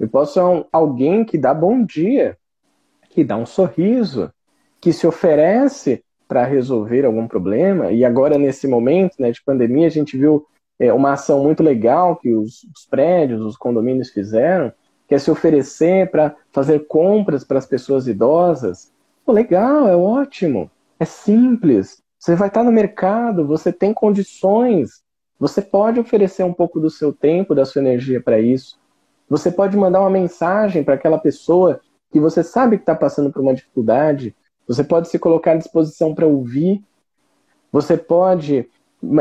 E possa ser um, alguém que dá bom dia, que dá um sorriso, que se oferece para resolver algum problema. E agora, nesse momento né, de pandemia, a gente viu é, uma ação muito legal que os, os prédios, os condomínios fizeram, que é se oferecer para fazer compras para as pessoas idosas. Pô, legal, é ótimo, é simples, você vai estar no mercado, você tem condições, você pode oferecer um pouco do seu tempo, da sua energia para isso. Você pode mandar uma mensagem para aquela pessoa que você sabe que está passando por uma dificuldade. Você pode se colocar à disposição para ouvir. Você pode,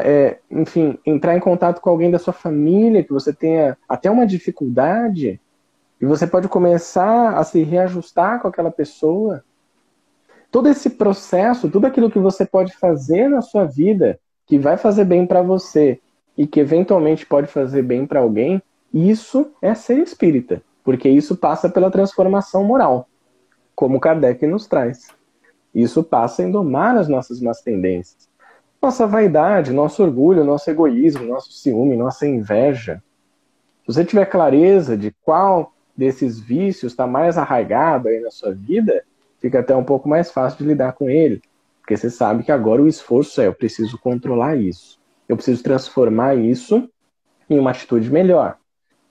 é, enfim, entrar em contato com alguém da sua família que você tenha até uma dificuldade. E você pode começar a se reajustar com aquela pessoa todo esse processo, tudo aquilo que você pode fazer na sua vida, que vai fazer bem para você e que eventualmente pode fazer bem para alguém, isso é ser espírita, porque isso passa pela transformação moral, como Kardec nos traz. Isso passa em domar as nossas más tendências. Nossa vaidade, nosso orgulho, nosso egoísmo, nosso ciúme, nossa inveja. Se você tiver clareza de qual desses vícios está mais arraigado aí na sua vida, fica até um pouco mais fácil de lidar com ele. Porque você sabe que agora o esforço é: eu preciso controlar isso. Eu preciso transformar isso em uma atitude melhor,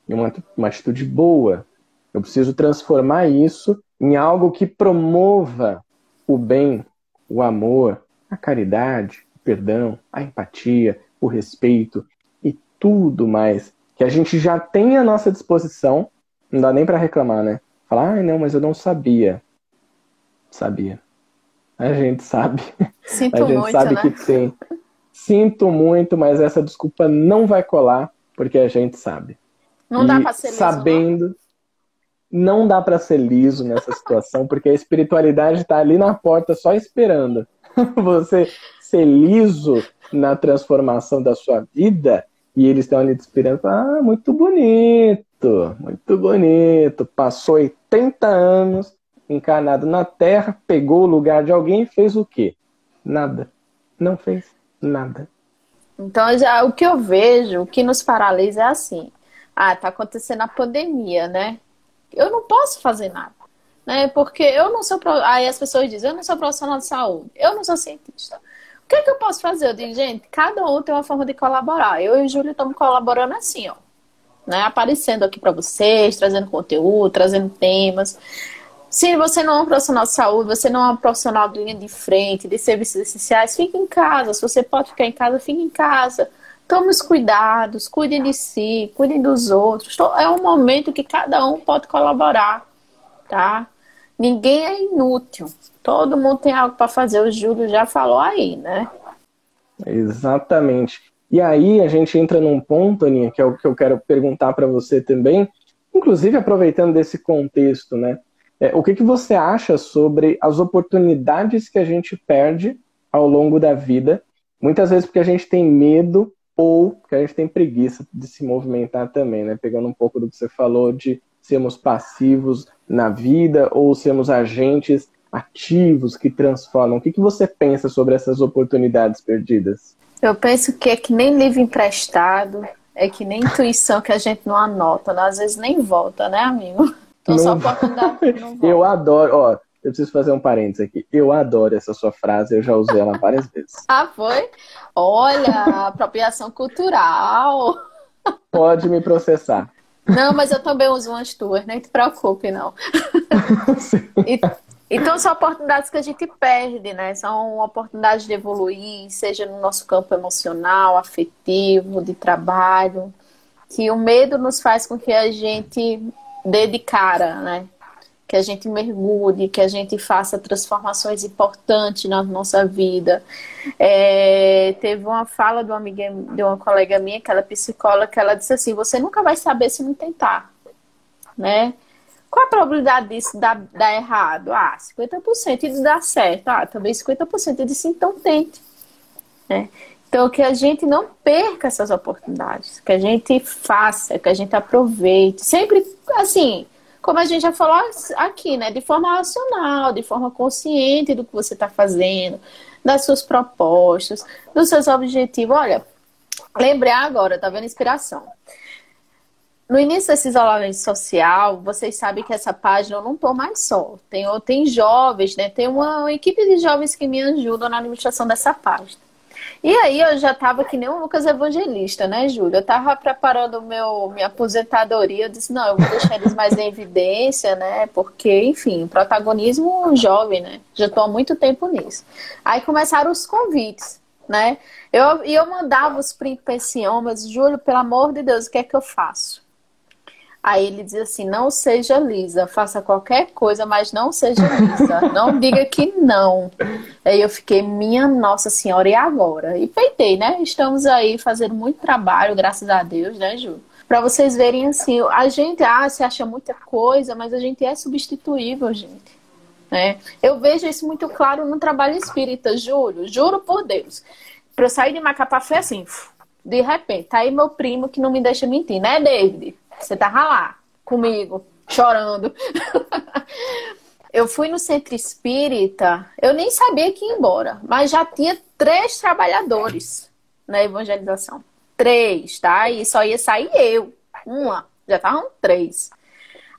em uma, uma atitude boa. Eu preciso transformar isso em algo que promova o bem, o amor, a caridade, o perdão, a empatia, o respeito e tudo mais que a gente já tem à nossa disposição. Não dá nem para reclamar, né? Falar, ah, não, mas eu não sabia. Sabia. A gente sabe. Sinto a gente muito, sabe né? que tem. Sinto muito, mas essa desculpa não vai colar, porque a gente sabe. Não e dá pra ser liso, sabendo, não dá para ser liso nessa situação, porque a espiritualidade está ali na porta só esperando. Você ser liso na transformação da sua vida e eles estão ali te esperando. Ah, muito bonito, muito bonito. Passou 80 anos encarnado na Terra, pegou o lugar de alguém e fez o quê? Nada. Não fez nada. Então, já, o que eu vejo, o que nos paralisa é assim. Ah, tá acontecendo a pandemia, né? Eu não posso fazer nada. Né? Porque eu não sou. Aí as pessoas dizem, eu não sou profissional de saúde, eu não sou cientista. O que, é que eu posso fazer? Eu digo, gente, cada um tem uma forma de colaborar. Eu e o Júlio estamos colaborando assim, ó. Né? Aparecendo aqui para vocês, trazendo conteúdo, trazendo temas. Se você não é um profissional de saúde, você não é um profissional de linha de frente, de serviços essenciais, fique em casa. Se você pode ficar em casa, fique em casa. Tome os cuidados, cuidem de si, cuidem dos outros. É um momento que cada um pode colaborar, tá? Ninguém é inútil. Todo mundo tem algo para fazer. O Júlio já falou aí, né? Exatamente. E aí a gente entra num ponto, Aninha, que é o que eu quero perguntar para você também, inclusive aproveitando desse contexto, né? É, o que, que você acha sobre as oportunidades que a gente perde ao longo da vida? Muitas vezes porque a gente tem medo ou porque a gente tem preguiça de se movimentar também, né? Pegando um pouco do que você falou de sermos passivos na vida ou sermos agentes ativos que transformam. O que, que você pensa sobre essas oportunidades perdidas? Eu penso que é que nem livro emprestado, é que nem intuição que a gente não anota, né? às vezes nem volta, né, amigo? Então, só não volta. Eu adoro, ó, eu preciso fazer um parênteses aqui. Eu adoro essa sua frase, eu já usei ela várias vezes. Ah, foi? Olha, apropriação cultural. Pode me processar. Não, mas eu também uso umas tuas, nem te preocupe, não. E, então são oportunidades que a gente perde, né? São oportunidades de evoluir, seja no nosso campo emocional, afetivo, de trabalho, que o medo nos faz com que a gente dê de cara, né? Que a gente mergulhe, que a gente faça transformações importantes na nossa vida. É, teve uma fala de uma amiga, de uma colega minha, que ela é psicóloga, que ela disse assim: você nunca vai saber se não tentar, né? Qual a probabilidade disso dar, dar errado? Ah, 50% e de dar certo. Ah, também 50%. Eu disse, então tente. Né? Então, que a gente não perca essas oportunidades, que a gente faça, que a gente aproveite. Sempre, assim, como a gente já falou aqui, né? De forma racional, de forma consciente do que você está fazendo, das suas propostas, dos seus objetivos. Olha, lembrei agora, tá vendo? Inspiração. No início desse isolamento social, vocês sabem que essa página eu não estou mais só. Tem, tem jovens, né? Tem uma equipe de jovens que me ajudam na administração dessa página. E aí eu já estava que nem o Lucas Evangelista, né, Júlio? Eu estava preparando meu, minha aposentadoria, eu disse, não, eu vou deixar eles mais em evidência, né? Porque, enfim, protagonismo jovem, né? Já estou há muito tempo nisso. Aí começaram os convites, né? Eu, e eu mandava os prints para esse homem, Júlio, pelo amor de Deus, o que é que eu faço? Aí ele diz assim: não seja lisa, faça qualquer coisa, mas não seja lisa. Não diga que não. Aí eu fiquei, minha Nossa Senhora, e agora? E peitei, né? Estamos aí fazendo muito trabalho, graças a Deus, né, Ju? Para vocês verem assim, a gente ah, se acha muita coisa, mas a gente é substituível, gente. Né? Eu vejo isso muito claro no trabalho espírita, Júlio, juro por Deus. Para eu sair de Macapá foi assim, de repente, tá aí meu primo que não me deixa mentir, né, David? Você tava lá comigo, chorando. eu fui no centro espírita, eu nem sabia que ia embora, mas já tinha três trabalhadores na evangelização. Três, tá? E só ia sair eu. Uma, já estavam três.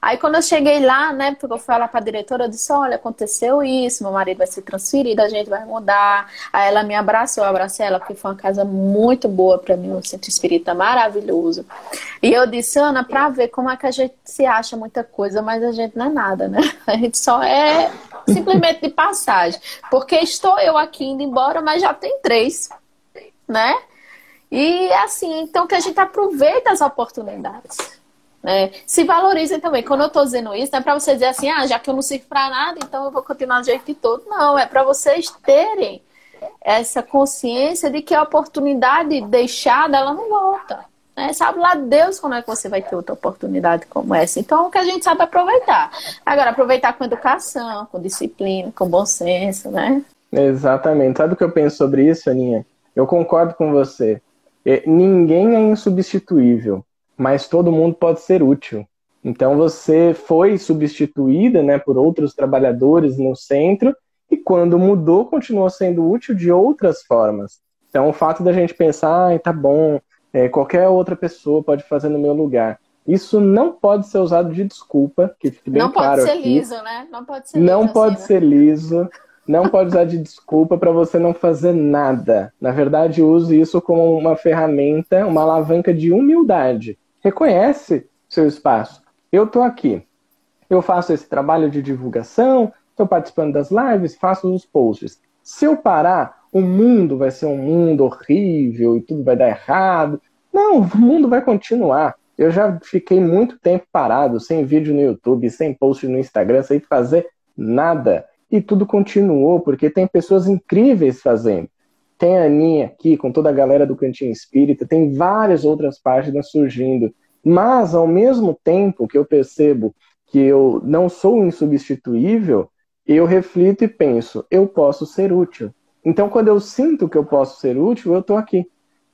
Aí quando eu cheguei lá, né, porque eu fui lá para a diretora, eu disse, olha, aconteceu isso, meu marido vai ser transferido, a gente vai mudar. Aí ela me abraçou, eu abracei ela, porque foi uma casa muito boa para mim, um centro espírita maravilhoso. E eu disse, Ana, para ver como é que a gente se acha muita coisa, mas a gente não é nada, né? A gente só é simplesmente de passagem. Porque estou eu aqui indo embora, mas já tem três, né? E assim, então que a gente aproveita as oportunidades. Né? Se valorizem também. Quando eu estou dizendo isso, não é para você dizer assim, ah, já que eu não sirvo para nada, então eu vou continuar do jeito que todo. Não, é para vocês terem essa consciência de que a oportunidade deixada, ela não volta. Né? Sabe lá Deus quando é que você vai ter outra oportunidade como essa. Então, o que a gente sabe aproveitar. Agora, aproveitar com educação, com disciplina, com bom senso, né? Exatamente. Sabe o que eu penso sobre isso, Aninha? Eu concordo com você. É, ninguém é insubstituível, mas todo mundo pode ser útil. Então você foi substituída né, por outros trabalhadores no centro e quando mudou continuou sendo útil de outras formas. Então o fato da gente pensar, ah, tá bom, é, qualquer outra pessoa pode fazer no meu lugar. Isso não pode ser usado de desculpa, que fique bem não claro aqui. Não pode ser liso, né? Não pode ser liso. Não pode assim, ser né? liso. Não pode usar de desculpa para você não fazer nada. Na verdade, use isso como uma ferramenta, uma alavanca de humildade. Reconhece seu espaço. Eu estou aqui. Eu faço esse trabalho de divulgação, estou participando das lives, faço os posts. Se eu parar, o mundo vai ser um mundo horrível e tudo vai dar errado. Não, o mundo vai continuar. Eu já fiquei muito tempo parado, sem vídeo no YouTube, sem post no Instagram, sem fazer nada e tudo continuou, porque tem pessoas incríveis fazendo. Tem a Aninha aqui, com toda a galera do Cantinho Espírita, tem várias outras páginas surgindo. Mas, ao mesmo tempo que eu percebo que eu não sou insubstituível, eu reflito e penso, eu posso ser útil. Então, quando eu sinto que eu posso ser útil, eu estou aqui.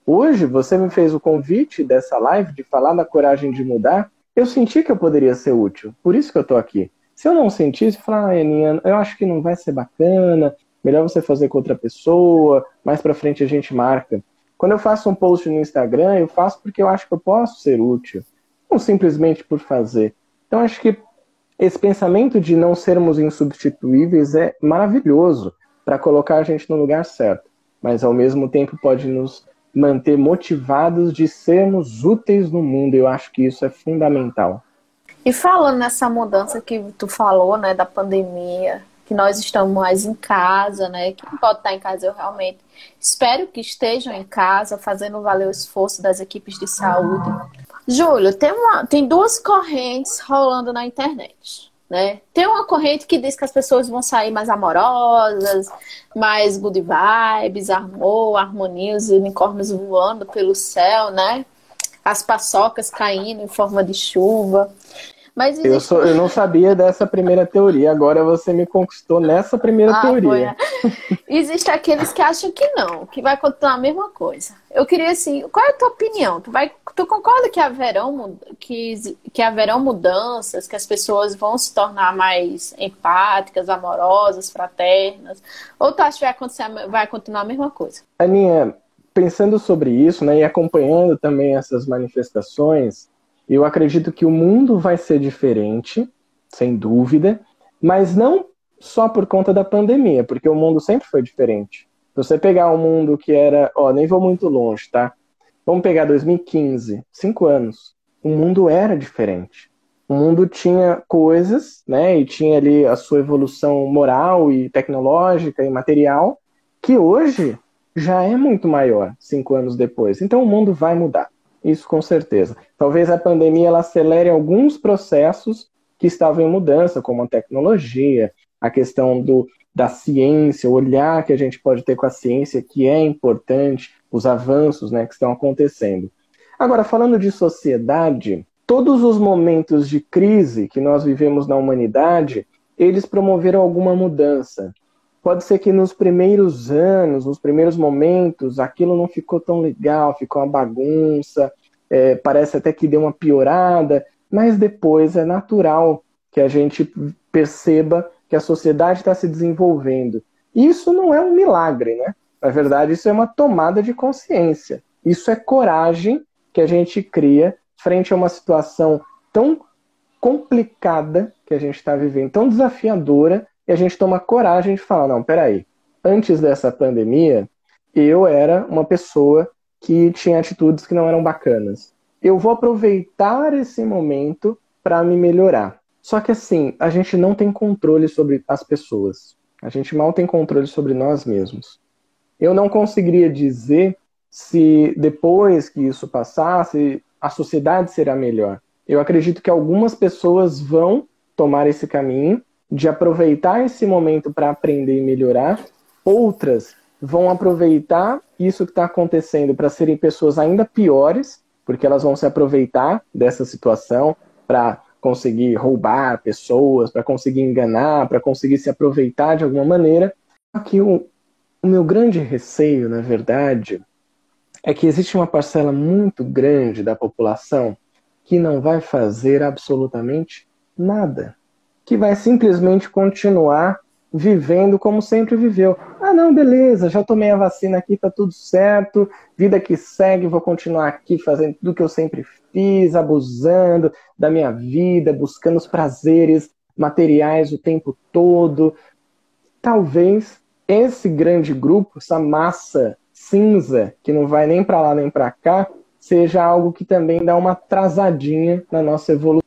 Hoje, você me fez o convite dessa live de falar da coragem de mudar. Eu senti que eu poderia ser útil, por isso que eu estou aqui. Se eu não sentisse, falar, ah, Aninha, eu acho que não vai ser bacana, melhor você fazer com outra pessoa, mais pra frente a gente marca. Quando eu faço um post no Instagram, eu faço porque eu acho que eu posso ser útil, não simplesmente por fazer. Então acho que esse pensamento de não sermos insubstituíveis é maravilhoso para colocar a gente no lugar certo, mas ao mesmo tempo pode nos manter motivados de sermos úteis no mundo. Eu acho que isso é fundamental. E falando nessa mudança que tu falou, né, da pandemia, que nós estamos mais em casa, né? Quem pode estar em casa, eu realmente espero que estejam em casa, fazendo valer o esforço das equipes de saúde. Júlio, tem, uma, tem duas correntes rolando na internet. Né? Tem uma corrente que diz que as pessoas vão sair mais amorosas, mais good vibes, amor, harmonia, os unicórnios voando pelo céu, né? As paçocas caindo em forma de chuva. Mas existe... eu, sou, eu não sabia dessa primeira teoria, agora você me conquistou nessa primeira ah, teoria. Existe aqueles que acham que não, que vai continuar a mesma coisa. Eu queria assim, qual é a tua opinião? Tu, vai, tu concorda que haverão, que, que haverão mudanças, que as pessoas vão se tornar mais empáticas, amorosas, fraternas? Ou tu acha que vai, acontecer, vai continuar a mesma coisa? Aninha, pensando sobre isso, né, e acompanhando também essas manifestações, eu acredito que o mundo vai ser diferente, sem dúvida, mas não só por conta da pandemia, porque o mundo sempre foi diferente. Se você pegar um mundo que era, ó, nem vou muito longe, tá? Vamos pegar 2015, cinco anos. O mundo era diferente. O mundo tinha coisas, né? E tinha ali a sua evolução moral e tecnológica e material, que hoje já é muito maior, cinco anos depois. Então o mundo vai mudar. Isso com certeza. Talvez a pandemia ela acelere alguns processos que estavam em mudança, como a tecnologia, a questão do, da ciência, o olhar que a gente pode ter com a ciência, que é importante, os avanços né, que estão acontecendo. Agora, falando de sociedade, todos os momentos de crise que nós vivemos na humanidade, eles promoveram alguma mudança. Pode ser que nos primeiros anos, nos primeiros momentos, aquilo não ficou tão legal, ficou uma bagunça, é, parece até que deu uma piorada, mas depois é natural que a gente perceba que a sociedade está se desenvolvendo. Isso não é um milagre, né? Na verdade, isso é uma tomada de consciência. Isso é coragem que a gente cria frente a uma situação tão complicada que a gente está vivendo, tão desafiadora, e a gente toma coragem de falar: não, peraí, antes dessa pandemia, eu era uma pessoa que tinha atitudes que não eram bacanas. Eu vou aproveitar esse momento para me melhorar. Só que assim, a gente não tem controle sobre as pessoas. A gente mal tem controle sobre nós mesmos. Eu não conseguiria dizer se depois que isso passasse, a sociedade será melhor. Eu acredito que algumas pessoas vão tomar esse caminho de aproveitar esse momento para aprender e melhorar, outras vão aproveitar isso que está acontecendo para serem pessoas ainda piores, porque elas vão se aproveitar dessa situação para conseguir roubar pessoas, para conseguir enganar, para conseguir se aproveitar de alguma maneira. Aqui o, o meu grande receio, na verdade, é que existe uma parcela muito grande da população que não vai fazer absolutamente nada, que vai simplesmente continuar vivendo como sempre viveu. Ah, não, beleza, já tomei a vacina aqui, tá tudo certo, vida que segue, vou continuar aqui fazendo tudo que eu sempre fiz, abusando da minha vida, buscando os prazeres materiais o tempo todo. Talvez esse grande grupo, essa massa cinza que não vai nem para lá nem para cá, seja algo que também dá uma atrasadinha na nossa evolução.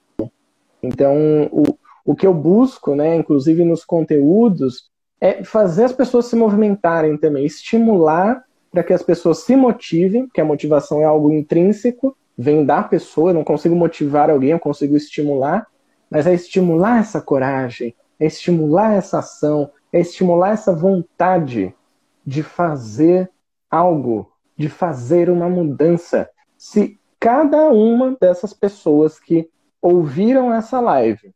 Então, o, o que eu busco, né, inclusive nos conteúdos, é fazer as pessoas se movimentarem também, estimular para que as pessoas se motivem, porque a motivação é algo intrínseco, vem da pessoa, eu não consigo motivar alguém, eu consigo estimular, mas é estimular essa coragem, é estimular essa ação, é estimular essa vontade de fazer algo, de fazer uma mudança. Se cada uma dessas pessoas que ouviram essa live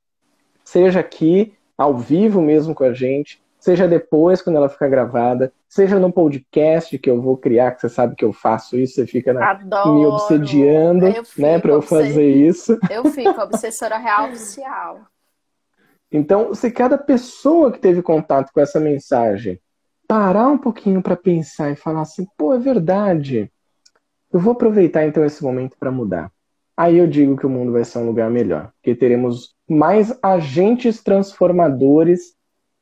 seja aqui, ao vivo mesmo com a gente, seja depois, quando ela ficar gravada, seja no podcast que eu vou criar, que você sabe que eu faço isso, você fica na, me obsediando, né, para eu fazer isso. Eu fico obsessora real oficial. Então, se cada pessoa que teve contato com essa mensagem parar um pouquinho para pensar e falar assim, pô, é verdade. Eu vou aproveitar então esse momento para mudar. Aí eu digo que o mundo vai ser um lugar melhor, porque teremos mais agentes transformadores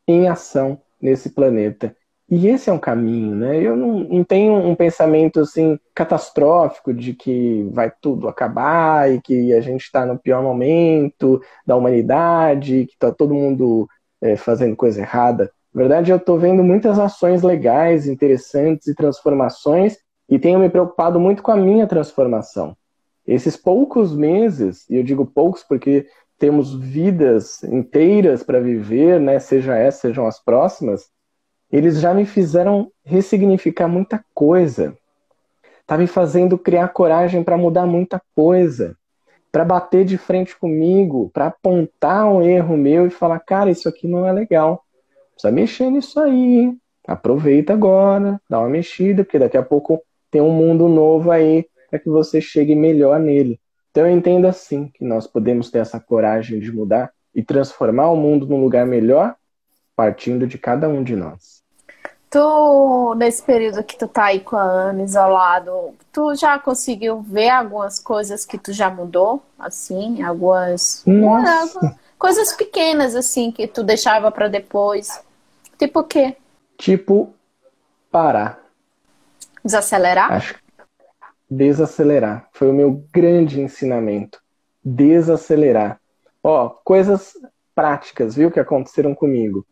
em ação nesse planeta. E esse é um caminho, né? Eu não, não, tenho um pensamento assim catastrófico de que vai tudo acabar e que a gente está no pior momento da humanidade, que está todo mundo é, fazendo coisa errada. Na verdade, eu estou vendo muitas ações legais, interessantes e transformações e tenho me preocupado muito com a minha transformação. Esses poucos meses, e eu digo poucos porque temos vidas inteiras para viver, né, seja essas, sejam as próximas, eles já me fizeram ressignificar muita coisa. Tá me fazendo criar coragem para mudar muita coisa, para bater de frente comigo, para apontar um erro meu e falar, cara, isso aqui não é legal. Precisa mexer nisso aí? Aproveita agora, dá uma mexida, porque daqui a pouco tem um mundo novo aí para que você chegue melhor nele. Então eu entendo assim que nós podemos ter essa coragem de mudar e transformar o mundo num lugar melhor, partindo de cada um de nós. Tu, nesse período que tu tá aí com a Ana isolado, tu já conseguiu ver algumas coisas que tu já mudou? Assim, algumas. Nossa. Coisas pequenas, assim, que tu deixava para depois. Tipo o quê? Tipo, parar. Desacelerar? Acho desacelerar. Foi o meu grande ensinamento. Desacelerar. Ó, coisas práticas, viu, que aconteceram comigo.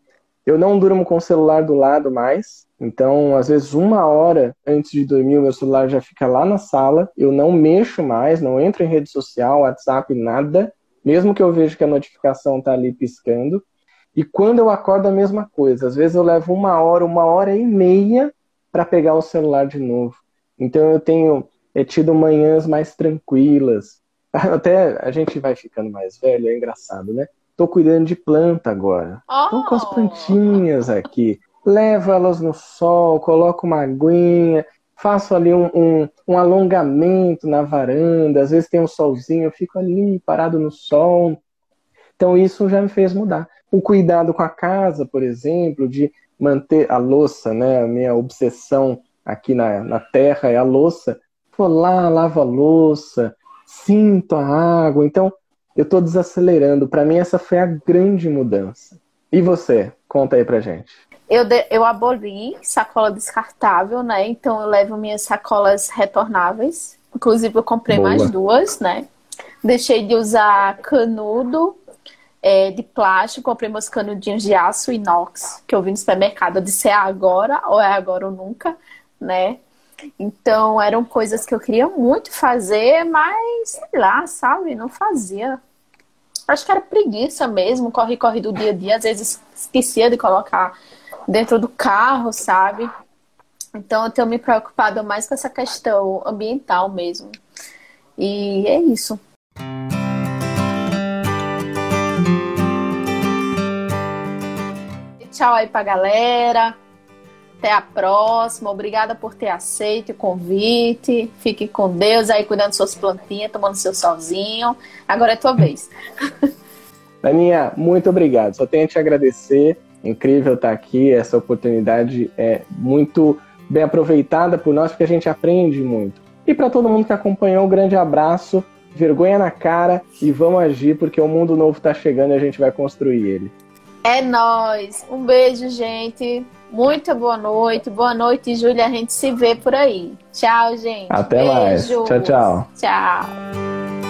Eu não durmo com o celular do lado mais, então às vezes uma hora antes de dormir o meu celular já fica lá na sala. Eu não mexo mais, não entro em rede social, WhatsApp, nada, mesmo que eu veja que a notificação tá ali piscando. E quando eu acordo a mesma coisa. Às vezes eu levo uma hora, uma hora e meia para pegar o celular de novo. Então eu tenho é, tido manhãs mais tranquilas. Até a gente vai ficando mais velho, é engraçado, né? Tô cuidando de planta agora. Oh. Tô com as plantinhas aqui. Levo elas no sol, coloco uma aguinha, faço ali um, um, um, alongamento na varanda, às vezes tem um solzinho, eu fico ali parado no sol. Então isso já me fez mudar. O cuidado com a casa, por exemplo, de manter a louça, né? A minha obsessão aqui na, na terra é a louça vou lá, lavo a louça, sinto a água. Então, eu tô desacelerando. Para mim, essa foi a grande mudança. E você? Conta aí pra gente. Eu, de, eu aboli sacola descartável, né? Então eu levo minhas sacolas retornáveis. Inclusive, eu comprei Boa. mais duas, né? Deixei de usar canudo é, de plástico, comprei meus canudinhos de aço inox, que eu vi no supermercado. Eu disse, é agora, ou é agora ou nunca, né? Então, eram coisas que eu queria muito fazer, mas, sei lá, sabe? Não fazia. Acho que era preguiça mesmo, corre-corre do dia a dia. Às vezes esquecia de colocar dentro do carro, sabe? Então, eu tenho me preocupado mais com essa questão ambiental mesmo. E é isso. Tchau aí pra galera. Até a próxima. Obrigada por ter aceito o convite. Fique com Deus aí, cuidando de suas plantinhas, tomando seu solzinho. Agora é tua vez. Daninha, muito obrigado. Só tenho a te agradecer. Incrível estar aqui. Essa oportunidade é muito bem aproveitada por nós, porque a gente aprende muito. E para todo mundo que acompanhou, um grande abraço, vergonha na cara e vamos agir, porque o mundo novo está chegando e a gente vai construir ele. É nós. Um beijo, gente. Muito boa noite. Boa noite, Júlia. A gente se vê por aí. Tchau, gente. Até beijo. mais. Tchau, tchau. Tchau.